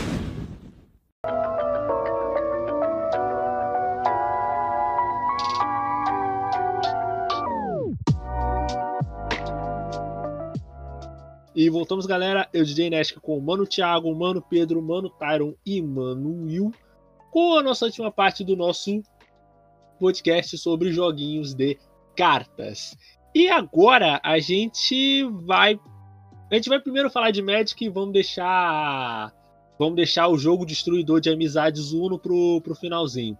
E voltamos, galera. Eu, DJ Nesca, com o Mano Thiago, o Mano Pedro, o Mano Tyron e Mano Will, com a nossa última parte do nosso podcast sobre joguinhos de cartas. E agora a gente vai. A gente vai primeiro falar de Magic e vamos deixar. Vamos deixar o jogo destruidor de amizades Uno pro, pro finalzinho.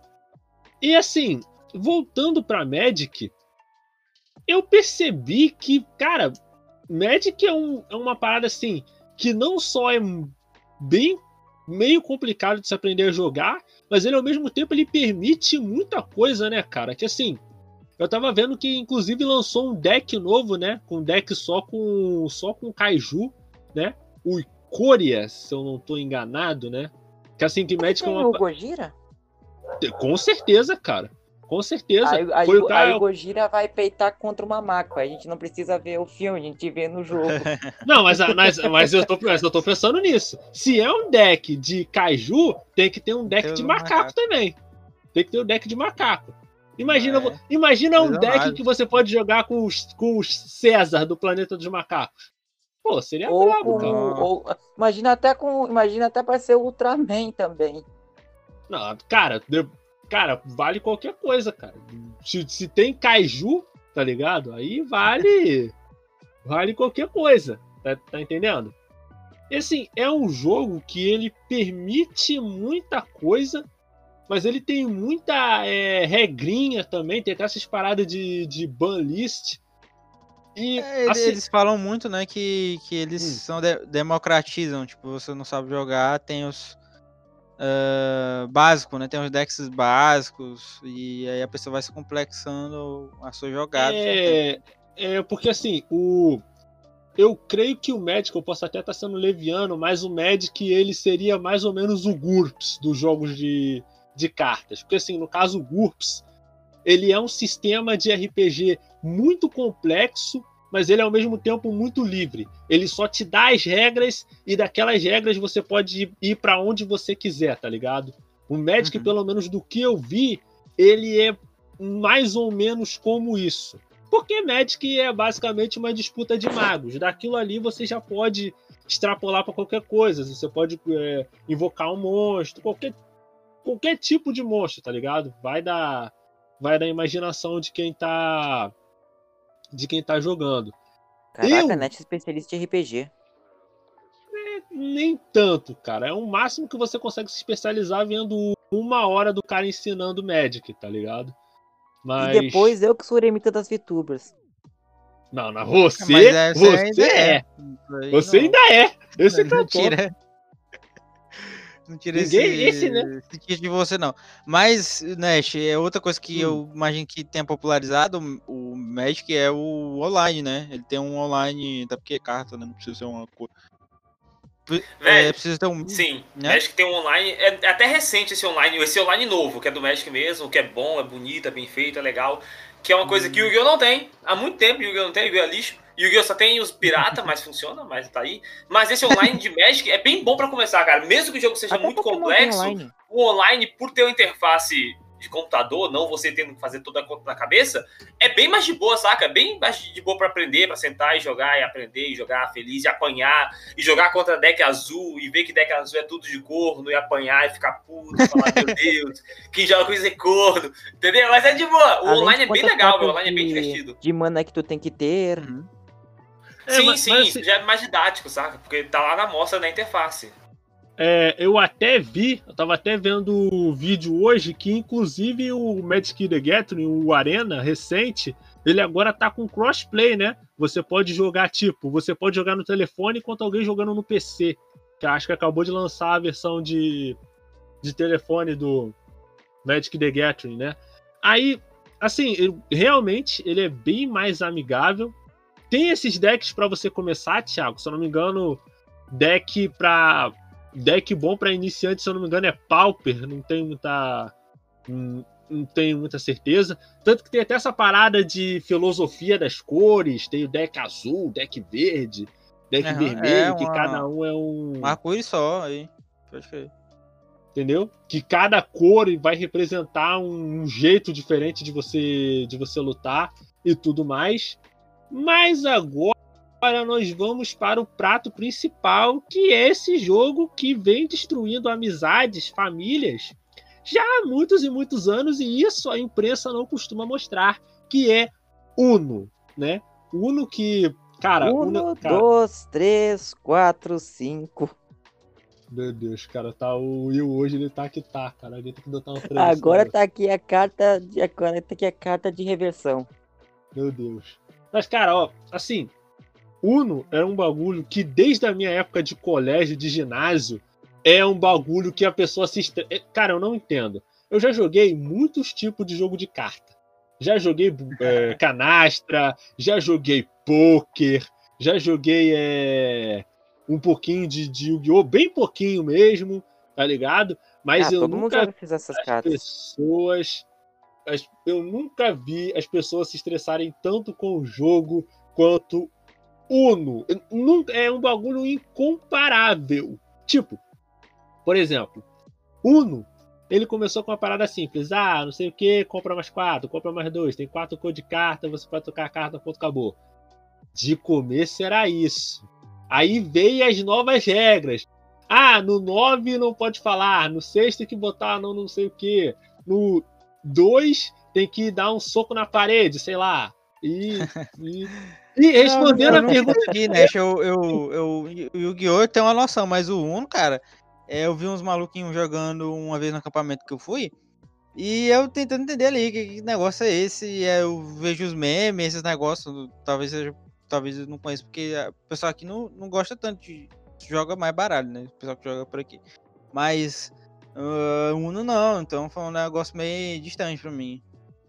E assim, voltando pra Magic, eu percebi que, cara, Magic é, um, é uma parada assim que não só é bem meio complicado de se aprender a jogar, mas ele ao mesmo tempo ele permite muita coisa, né, cara? Que assim, eu tava vendo que inclusive lançou um deck novo, né? Com um deck só com só com Kaiju, né? O Ikoria, se eu não tô enganado, né? Que assim que Magic é uma o Gojira? com certeza, cara. Com certeza. Aí, aí, Foi o aí o Gojira vai peitar contra uma maco. A gente não precisa ver o filme, a gente vê no jogo. Não, mas, mas, mas, eu tô, mas eu tô pensando nisso. Se é um deck de Kaiju, tem que ter um deck Tem de macaco, macaco. também. Tem que ter um deck de macaco. Imagina, É. imagina um Coisa deck que você pode jogar com os, com os César do Planeta dos Macacos. Pô, seria ou brabo, com, cara. ou, imagina até com. Imagina até pra ser o Ultraman também. Não, cara, cara, vale qualquer coisa, cara. Se, se tem Kaiju, tá ligado? Aí vale. vale qualquer coisa. Tá, tá entendendo? E assim, é um jogo que ele permite muita coisa, mas ele tem muita é, regrinha também, tem até essas paradas de, de ban list. E É, assim, eles falam muito, né, que, que eles Hum. são de- democratizam, tipo, você não sabe jogar, tem os ah, básico, né, tem os decks básicos e aí a pessoa vai se complexando a sua jogada. É, é porque assim, o eu creio que o Magic, eu posso até estar sendo leviano, mas o Magic ele seria mais ou menos o GURPS dos jogos de, de cartas. Porque assim, no caso o GURPS, ele é um sistema de RPG muito complexo, mas ele é ao mesmo tempo muito livre. Ele só te dá as regras e daquelas regras você pode ir para onde você quiser, tá ligado? O Magic, Uhum. pelo menos do que eu vi, ele é mais ou menos como isso. Porque Magic é basicamente uma disputa de magos. Daquilo ali você já pode extrapolar para qualquer coisa. Você pode é, invocar um monstro, qualquer, qualquer tipo de monstro, tá ligado? Vai da, vai da imaginação de quem tá de quem tá jogando. Caraca, Eu? Net é especialista em RPG. Nem tanto, cara. É o máximo que você consegue se especializar vendo uma hora do cara ensinando Magic, tá ligado? Mas. E depois eu que sou o eremita das VTubers. Não, não, você, é, você você ainda é. é. Você não- ainda é. Esse é não o tira, Ninguém- esse, esse, né? esse de você, não. Mas, Nash, é outra coisa que Hum. eu imagino que tenha popularizado o Magic é o online, né? Ele tem um online, até porque é carta, né? Não precisa ser uma coisa. É, precisa ter um. Sim, né? Magic tem um online. É, é até recente esse online, esse online novo, que é do Magic mesmo, que é bom, é bonito, é bem feito, é legal. Que é uma coisa que o Yu-Gi-Oh! não tem. Há muito tempo Yu-Gi-Oh! não tem, Yu-Gi-Oh! é lixo. Yu-Gi-Oh! só tem os piratas, mas funciona, mas tá aí. Mas esse online de Magic é bem bom pra começar, cara. Mesmo que o jogo seja Até muito complexo, online. o online, por ter uma interface de computador, não você tendo que fazer toda a conta na cabeça, é bem mais de boa, saca? É bem mais de boa pra aprender, pra sentar e jogar e aprender e jogar feliz e apanhar e jogar contra deck azul e ver que deck azul é tudo de corno e apanhar e ficar puto, e falar, meu Deus, quem joga com isso é corno, entendeu? Mas é de boa. O Além online é bem legal, o online é bem divertido. De mana que tu tem que ter. É, sim, mas- sim, mas assim- já é mais didático, saca? Porque tá lá na mostra na interface. É, eu até vi, eu tava até vendo o vídeo hoje que, inclusive, o Magic the Gathering, o Arena recente, ele agora tá com crossplay, né? Você pode jogar, tipo, você pode jogar no telefone enquanto alguém jogando no PC. Que acho que acabou de lançar a versão de, de telefone do Magic the Gathering, né? Aí, assim, ele- realmente ele é bem mais amigável. Tem esses decks pra você começar, Thiago. Se eu não me engano, deck pra deck bom pra iniciante, se eu não me engano, é Pauper. Não tenho muita. Não tenho muita certeza. Tanto que tem até essa parada de filosofia das cores. Tem o deck azul, deck verde, deck Aham, vermelho, é que uma- cada um é um. Um arco-íris só aí. Crer. Entendeu? Que cada cor vai representar um, um jeito diferente de você de você lutar e tudo mais. Mas agora nós vamos para o prato principal, que é esse jogo que vem destruindo amizades, famílias, já há muitos e muitos anos, e isso a imprensa não costuma mostrar, que é Uno, né? Uno que, cara, um, Uno, cara, dois, três, quatro, cinco. meu Deus, cara, tá o Will hoje ele tá que tá, cara, ele tem que botar uma Agora tá aqui a carta de agora tá aqui a carta de reversão. Meu Deus. Mas, cara, ó, assim, Uno era um bagulho que desde a minha época de colégio, de ginásio, é um bagulho que a pessoa se. estre- é, Cara, eu não entendo. Eu já joguei muitos tipos de jogo de carta. Já joguei é, canastra, já joguei pôquer, já joguei é, um pouquinho de, de Yu-Gi-Oh! Bem pouquinho mesmo, tá ligado? Mas ah, eu todo mundo nunca essas as cartas. pessoas. Eu nunca vi as pessoas se estressarem tanto com o jogo quanto Uno. Nunca, é um bagulho incomparável. Tipo, por exemplo, Uno, ele começou com uma parada simples. Ah, não sei o que, compra mais quatro, compra mais dois, tem quatro cores de carta, você pode tocar a carta, ponto, acabou. De começo era isso. Aí veio as novas regras. Ah, no 9 não pode falar, no 6 tem que botar não, não sei o que. No 2 tem que dar um soco na parede, sei lá. E, e, e respondendo eu a pergunta. consegui, né? Eu, eu, eu, o Yu-Gi-Oh! tem uma noção, mas o Uno, cara, é, eu vi uns maluquinhos jogando uma vez no acampamento que eu fui. E eu tentando entender ali que, que negócio é esse. E eu vejo os memes, esses negócios. Talvez seja. Talvez eu não conheça, porque o pessoal aqui não, não gosta tanto de. Joga mais baralho, né? O pessoal que joga por aqui. Mas. Ah, Uno não, então foi um negócio meio distante pra mim.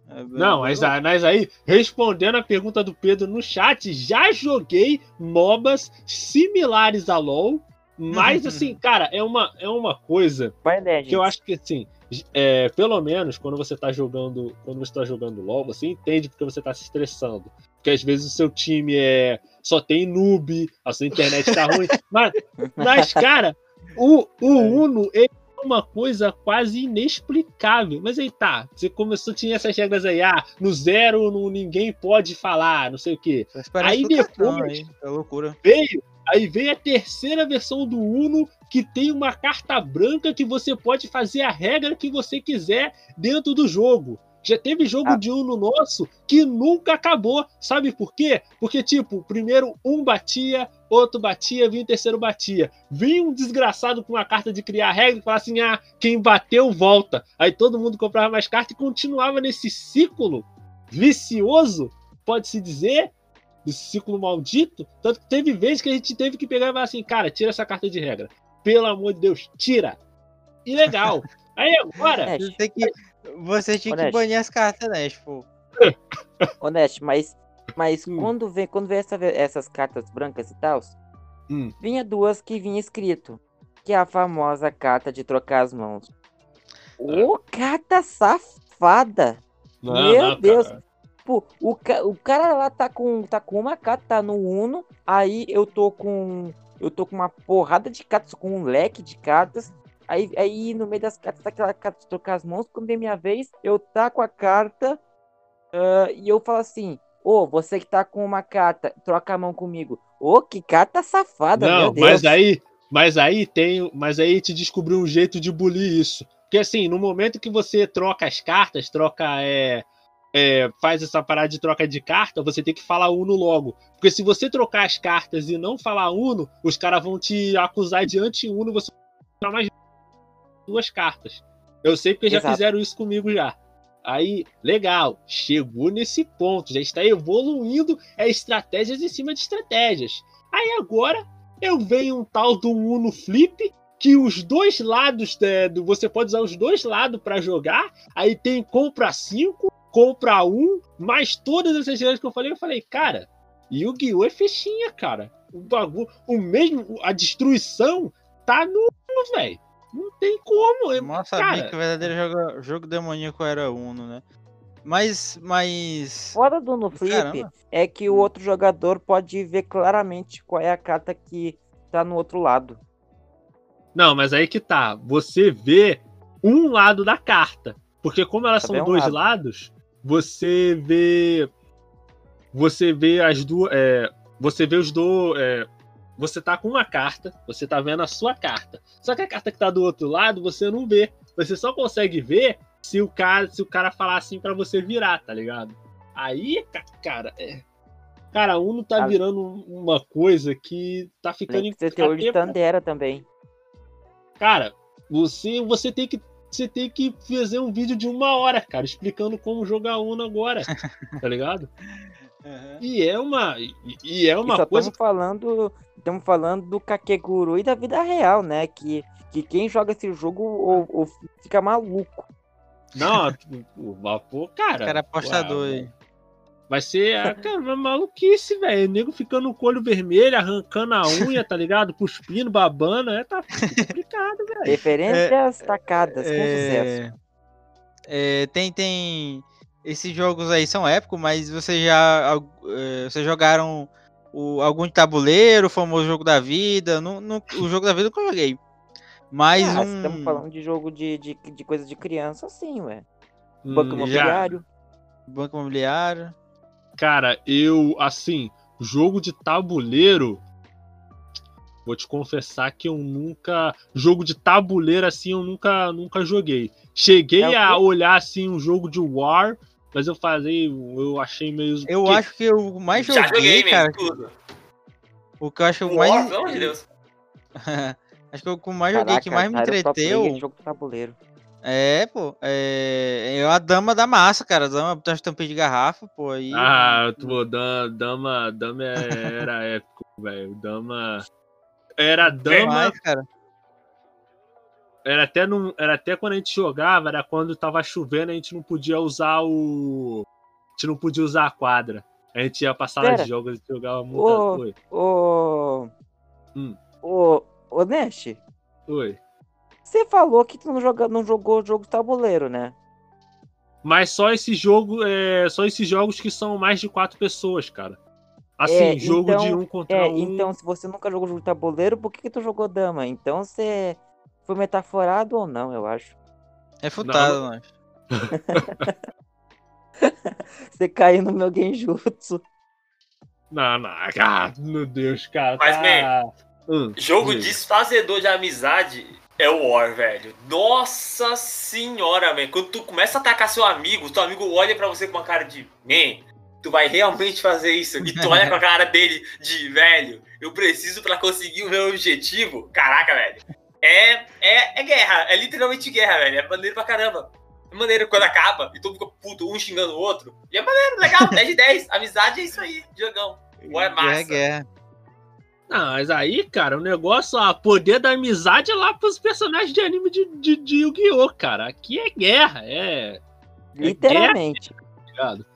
É, Não, mas, louco. a- mas aí, respondendo a pergunta do Pedro no chat, já joguei MOBAs similares a LoL, mas assim, cara, é uma, é uma coisa Vai, né, que eu acho que assim, é, pelo menos quando você tá jogando, quando você tá jogando LoL, você entende porque você tá se estressando. Porque às vezes o seu time é só tem noob, a sua internet tá ruim, mas, mas cara, o, o Uno ele é uma coisa quase inexplicável. Mas aí tá, você começou, tinha essas regras aí, ah, no zero no, ninguém pode falar, não sei o quê. Aí depois é loucura. veio, aí veio a terceira versão do Uno que tem uma carta branca que você pode fazer a regra que você quiser dentro do jogo. Já teve jogo Ah. de Uno nosso que nunca acabou. Sabe por quê? Porque, tipo, primeiro um batia, outro batia, vinha o terceiro batia. Vinha um desgraçado com uma carta de criar regra e falava assim: ah, quem bateu volta. Aí todo mundo comprava mais carta e continuava nesse ciclo vicioso, pode-se dizer, desse ciclo maldito. Tanto que teve vezes que a gente teve que pegar e falar assim, cara, tira essa carta de regra. Pelo amor de Deus, tira. E legal. Aí agora. É, tem que, você tinha que Honesto. banir as cartas, né? Tipo, Honesto, mas, mas Hum. quando vem, quando vem essa essas cartas brancas e tal, Hum. vinha duas que vinha escrito. Que é a famosa carta de trocar as mãos. Ô, carta safada! Não, Meu não, Deus! cara. Tipo, o, ca- o cara lá tá com, tá com uma carta, tá no Uno, aí eu tô com. Eu tô com uma porrada de cartas, com um leque de cartas. Aí, aí no meio das cartas tá aquela carta de trocar as mãos. Quando é minha vez, eu tá com a carta ah, e eu falo assim: Ô, você que tá com uma carta, troca a mão comigo. Ô, que carta safada, Não, mas aí, mas aí tem, mas aí te descobriu um jeito de bulir isso. Porque assim, no momento que você troca as cartas, troca é, é, faz essa parada de troca de carta, você tem que falar Uno logo. Porque se você trocar as cartas e não falar Uno, os caras vão te acusar de anti-Uno você vai mais duas cartas. Eu sei porque já Exato. fizeram isso comigo já. Aí, legal, chegou nesse ponto, já está evoluindo é estratégias em cima de estratégias. Aí agora eu venho um tal do Uno Flip, que os dois lados, é, do- você pode usar os dois lados para jogar. Aí tem compra 5, compra 1, um, mais todas essas regras que eu falei. Eu falei, cara, Yu-Gi-Oh! é fichinha, cara. O bagulho, o mesmo, a destruição tá no velho. Não tem como. é- Mal sabia cara, que o verdadeiro jogo, jogo demoníaco era Uno, né? Mas. Mas. Foda do no flip Caramba. é que o outro jogador pode ver claramente qual é a carta que tá no outro lado. Não, mas aí que tá. Você vê um lado da carta. Porque como elas Só são vê um dois lado. lados, você vê. Você vê as duas. é, você vê os dois. é, você tá com uma carta, você tá vendo a sua carta. Só que a carta que tá do outro lado, você não vê. Você só consegue ver se o cara, se o cara falar assim pra você virar, tá ligado? Aí, ca- cara, é... Cara, Uno tá virando uma coisa que tá ficando Tem que ter teor de Tandera também. Cara, você, você tem que você tem que fazer um vídeo de uma hora, cara, explicando como jogar Uno agora, tá ligado? E é uma e, e é E uma só coisa estamos falando, estamos falando do Kakeguru e da vida real, né? Que, que quem joga esse jogo ou, ou fica maluco. não, o vapor, cara. Cara apostador aí. Vai ser ah, cara, uma maluquice, velho. O nego ficando com o olho vermelho, arrancando a unha, tá ligado? Cuspindo, babando, é tá complicado, velho. Referências tacadas, com É, sucesso. é, tem, tem. Esses jogos aí são épicos, mas você já. é, vocês jogaram o, algum de tabuleiro, o famoso jogo da vida? Não, não- o jogo da vida eu nunca joguei. Mas Ah, um. Estamos falando de jogo de, de, de coisa de criança, sim, ué. Banco Hum, já- imobiliário. Banco imobiliário. Cara, eu, assim, jogo de tabuleiro. Vou te confessar que eu nunca. Jogo de tabuleiro, assim, eu nunca, nunca joguei. Cheguei É a olhar, assim, um jogo de War, mas eu fazia. Eu achei meio. Eu que- acho que eu mais Já joguei, joguei, man, cara. tudo. O que eu acho War, mais. pelo amor de Deus. acho que o que eu mais joguei, que mais me entreteu. de jogo tabuleiro. É, pô. É, é a dama da massa, cara. A dama das tampinhas de garrafa, pô. Aí. Ah, pô, da- Dama, Dama era épico, velho. Dama. Era Dama. demais, cara. Era até, num, era até quando a gente jogava, era quando tava chovendo, a gente não podia usar o. A gente não podia usar a quadra. A gente ia pra sala Pera. de jogos, a gente jogava muito. Ô, Oi, ô, Hum. ô, ô, Nash, oi. você falou que tu não, joga, não jogou jogo de tabuleiro, né? Mas só esse jogo, é, só esses jogos que são mais de quatro pessoas, cara. Assim, É, jogo de então- um contra É, um. então se você nunca jogou jogo de tabuleiro, por que, que tu jogou dama? Então você foi metaforado ou não, eu acho. É futado, Não, mano. Você caiu no meu genjutsu. Não, não. Ah, meu Deus, cara. Mas, tá... Hum, Jogo desfazedor de amizade é o War, velho. Nossa senhora, man. Quando tu começa a atacar seu amigo, teu amigo olha pra você com uma cara de man, tu vai realmente fazer isso? E tu olha com a cara dele de velho, eu preciso pra conseguir o meu objetivo. Caraca, velho. É, é, é guerra, é literalmente guerra, velho. É maneiro pra caramba. É maneiro quando acaba e todo mundo fica puto, um xingando o outro. E é maneiro, legal, 10 de 10. Amizade é isso aí, jogão. War é Guerra massa. é guerra. Não, mas aí, cara, o negócio, a poder da amizade é lá pros personagens de anime de, de, de Yu-Gi-Oh, cara. Aqui é guerra, é. Literalmente. ligado?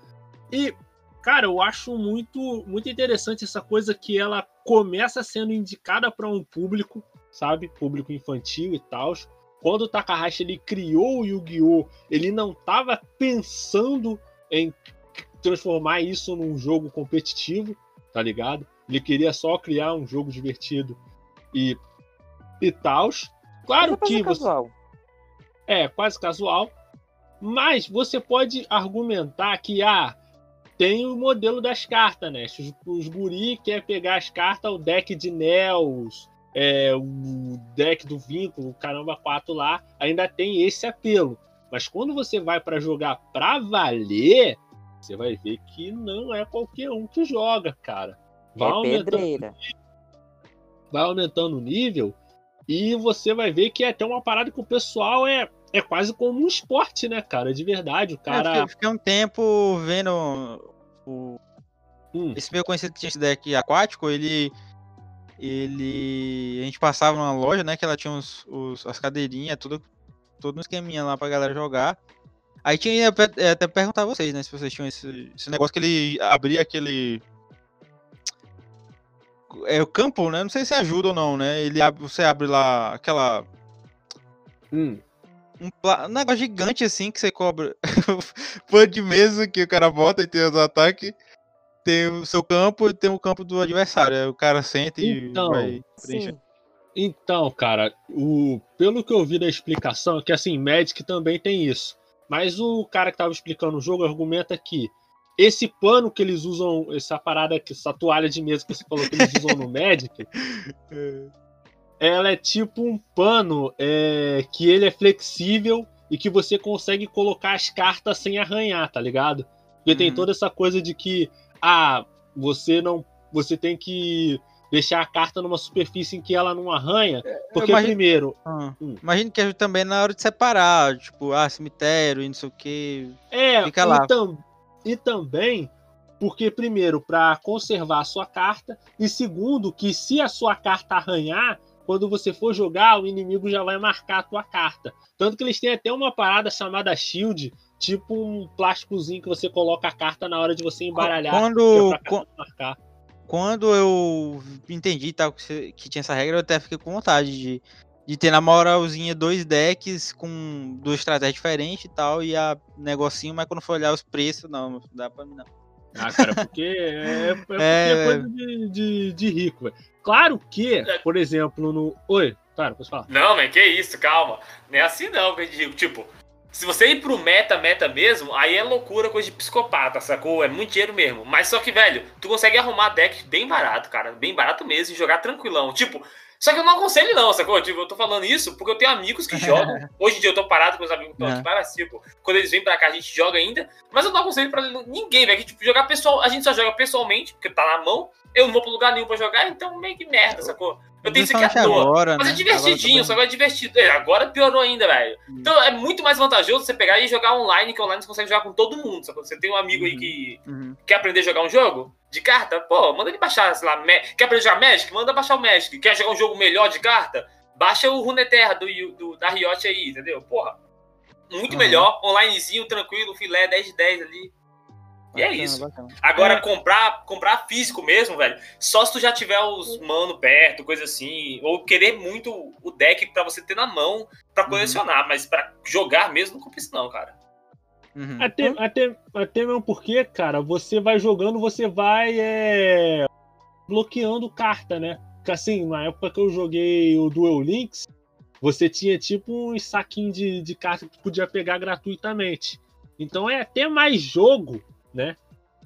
E, cara, eu acho muito, muito interessante essa coisa que ela começa sendo indicada para um público, sabe? Público infantil e tal. Quando o Takahashi ele criou o Yu-Gi-Oh! ele não estava pensando em transformar isso num jogo competitivo, tá ligado? Ele queria só criar um jogo divertido e, e tal. Claro que você. casual. É, quase casual. Mas você pode argumentar que ah, tem o modelo das cartas, né? Os, os guri quer pegar as cartas, o deck de Nels, é, o deck do vínculo, o caramba 4 lá, ainda tem esse apelo. Mas quando você vai para jogar pra valer, você vai ver que não é qualquer um que joga, cara. Vai É aumentando pedreira. vai aumentando o nível e você vai ver que é até uma parada que o pessoal é, é quase como um esporte, né, cara? De verdade. O É, cara. fiquei, fiquei um tempo vendo o, Hum. esse meu conhecido que tinha esse deck aquático, ele. Ele. A gente passava numa loja, né? Que ela tinha os, os- as cadeirinhas, tudo, todo um esqueminha lá pra galera jogar. Aí tinha até, perguntar a vocês, né? Se vocês tinham esse, esse negócio que ele abria aquele. É o campo, né? Não sei se ajuda ou não, né? Ele abre, você abre lá aquela. Hum. Um, um negócio gigante assim que você cobra. Pô de mesa que o cara bota e tem os ataques. Tem o seu campo e tem o campo do adversário. O cara senta e Então, vai preencher. Sim. Então, cara, o, pelo que eu vi da explicação, é que assim, Magic também tem isso. Mas o cara que tava explicando o jogo argumenta que esse pano que eles usam, essa parada, essa toalha de mesa que você falou que eles usam no Magic, ela é tipo um pano é, que ele é flexível e que você consegue colocar as cartas sem arranhar, tá ligado? Porque tem Uhum. toda essa coisa de que, ah, você não. Você tem que deixar a carta numa superfície em que ela não arranha. Porque, imagino- primeiro, Ah, Hum. Imagino que ajuda também na hora de separar, tipo, ah, cemitério e não sei o que. É, Fica lá. E, tam- e também porque, primeiro, para conservar a sua carta, e segundo, que se a sua carta arranhar, quando você for jogar, o inimigo já vai marcar a tua carta. Tanto que eles têm até uma parada chamada shield, tipo um plásticozinho que você coloca a carta na hora de você embaralhar. Quando- é. Quando eu entendi tal, que, você- que tinha essa regra, eu até fiquei com vontade de, de ter na moralzinha dois decks com duas estratégias diferentes e tal, e a negocinho, mas quando for olhar os preços, não, não dá pra mim não. Ah, cara, porque é, é, porque É, é coisa de, de, de rico, velho. Claro que, por exemplo, no. Oi, claro, pode falar. Não, mas que isso, calma. Não é assim não que eu digo. Tipo, se você ir pro meta, meta mesmo, aí é loucura, coisa de psicopata, sacou? É muito dinheiro mesmo. Mas só que, velho, tu consegue arrumar deck bem barato, cara. Bem barato mesmo e jogar tranquilão. Tipo, só que eu não aconselho não, sacou? Tipo, eu tô falando isso porque eu tenho amigos que jogam. Hoje em dia eu tô parado com meus amigos que estão aqui para tipo, quando eles vêm pra cá a gente joga ainda. Mas eu não aconselho pra ninguém, velho. que, Tipo, jogar pessoal, a gente só joga pessoalmente, porque tá na mão. Eu não vou pro lugar nenhum pra jogar, então meio que merda, sacou? Eu tenho isso aqui à Principalmente toa. agora, Mas né? é divertidinho, Agora só que é divertido. É, agora piorou ainda, velho. Então é muito mais vantajoso você pegar e jogar online, que online você consegue jogar com todo mundo. Sacou? Você tem um amigo aí que Uhum. quer aprender a jogar um jogo de carta? Pô, manda ele baixar, sei lá, Ma- quer aprender a jogar Magic? Manda baixar o Magic. Quer jogar um jogo melhor de carta? Baixa o Runeterra do, do, da Riot aí, entendeu? Porra, muito Uhum. melhor. Onlinezinho, tranquilo, filé, 10 de 10 ali. E é isso. bacana. Agora, comprar, comprar físico mesmo, velho, só se tu já tiver os mano perto, coisa assim, ou querer muito o deck pra você ter na mão pra colecionar, mas pra jogar mesmo não compra isso não, cara. Uhum. Até, até, até mesmo porque, cara, você vai jogando, você vai é, bloqueando carta, né? Porque assim, na época que eu joguei o Duel Links, você tinha tipo uns saquinhos de, de carta que podia pegar gratuitamente. Então é até mais jogo, né?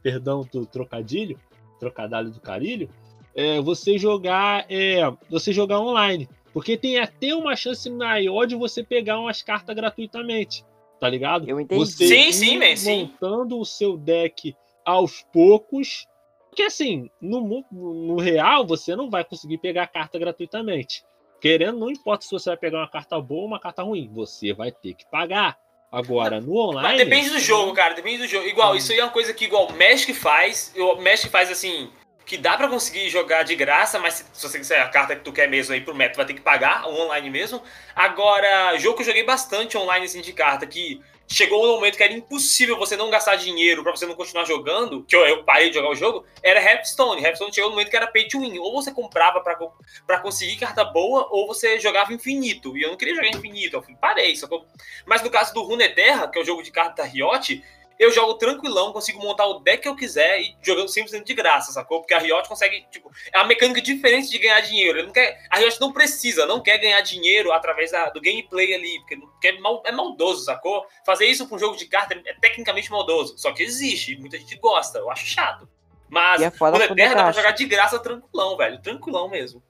Perdão do trocadilho, trocadilho do carilho, é, você jogar é, você jogar online. Porque tem até uma chance maior de você pegar umas cartas gratuitamente. Tá ligado? Eu entendi. Você Sim, sim, man, sim. montando o seu deck aos poucos. Porque assim, no, no real, você não vai conseguir pegar carta gratuitamente. Querendo, não importa se você vai pegar uma carta boa ou uma carta ruim. Você vai ter que pagar. Agora, no online. Mas depende do jogo, cara, depende do jogo. Igual, isso aí é uma coisa que igual o Magic faz, o Magic faz assim, que dá pra conseguir jogar de graça, mas se, se você quiser a carta que tu quer mesmo aí pro meta, vai ter que pagar, o online mesmo. Agora, jogo que eu joguei bastante online assim de carta, que chegou um momento que era impossível você não gastar dinheiro pra você não continuar jogando, que eu, eu parei de jogar o jogo, era Hearthstone. Hearthstone chegou um momento que era pay to win. Ou você comprava pra, co- pra conseguir carta boa, ou você jogava infinito. E eu não queria jogar infinito, eu falei, parei. Só que eu- Mas no caso do Runeterra, que é o jogo de carta da Riot, eu jogo tranquilão, consigo montar o deck que eu quiser e jogando simplesmente de graça, sacou? Porque a Riot consegue, tipo, é uma mecânica diferente de ganhar dinheiro. Ele não quer, a Riot não precisa, não quer ganhar dinheiro através da, do gameplay ali, porque, porque é, mal, é maldoso, sacou? Fazer isso com um jogo de carta é tecnicamente maldoso, só que existe, muita gente gosta, eu acho chato. Mas E é foda o quando Eterna dá pra jogar de graça tranquilão, velho, tranquilão mesmo.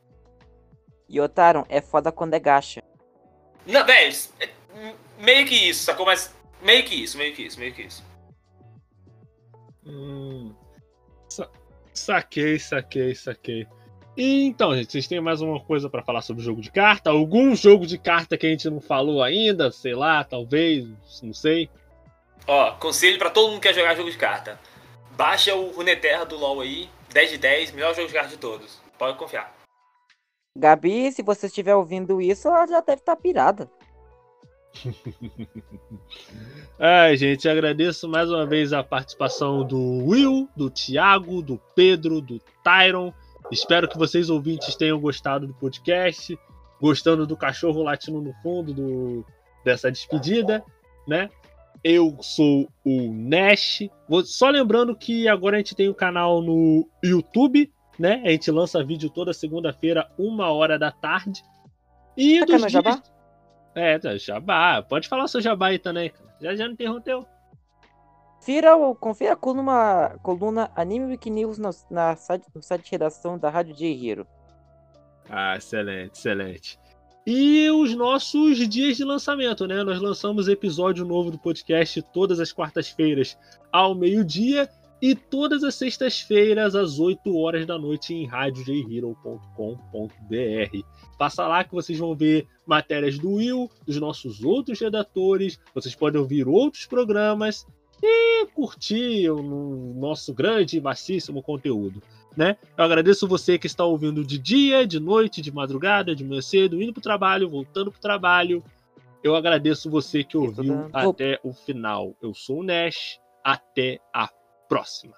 E Otaron, é foda quando é gacha. Não, velho, é meio que isso, sacou? Mas meio que isso, meio que isso, meio que isso. Hum, sa- saquei, saquei, saquei. E então, gente, vocês têm mais uma coisa pra falar sobre o jogo de carta? Algum jogo de carta que a gente não falou ainda? Sei lá, talvez, não sei. Ó, conselho pra todo mundo que quer jogar jogo de carta. Baixa o Runeterra do LoL aí, 10 de 10, melhor jogo de carta de todos. Pode confiar. Gabi, se você estiver ouvindo isso, ela já deve estar pirada. Ai, gente, agradeço mais uma vez a participação do Will, do Thiago, do Pedro, do Tyron. Espero que vocês ouvintes tenham gostado do podcast, gostando do cachorro latindo no fundo do, dessa despedida, né? Eu sou o Nash. Vou- Só lembrando que agora a gente tem um canal no YouTube, né? A gente lança vídeo toda segunda-feira, uma hora da tarde. E Tá dos dias- É, tá, jabá. Pode falar seu jabá aí também, cara. Já já não interrompeu. Confira, confira a coluna, coluna Anime Wiki News no, na site, no site de redação da Rádio J Hero. Ah, excelente, excelente. E os nossos dias de lançamento, né? Nós lançamos episódio novo do podcast todas as quartas-feiras ao meio-dia e todas as sextas-feiras às 8 horas da noite em radiojhero.com.br. Passa lá que vocês vão ver matérias do Will, dos nossos outros redatores, vocês podem ouvir outros programas e curtir o nosso grande e vastíssimo conteúdo né? Eu agradeço você que está ouvindo de dia, de noite, de madrugada, de manhã cedo, indo para o trabalho, voltando para o trabalho. Eu agradeço você que ouviu até o final. Eu sou o Nash. Até a próxima.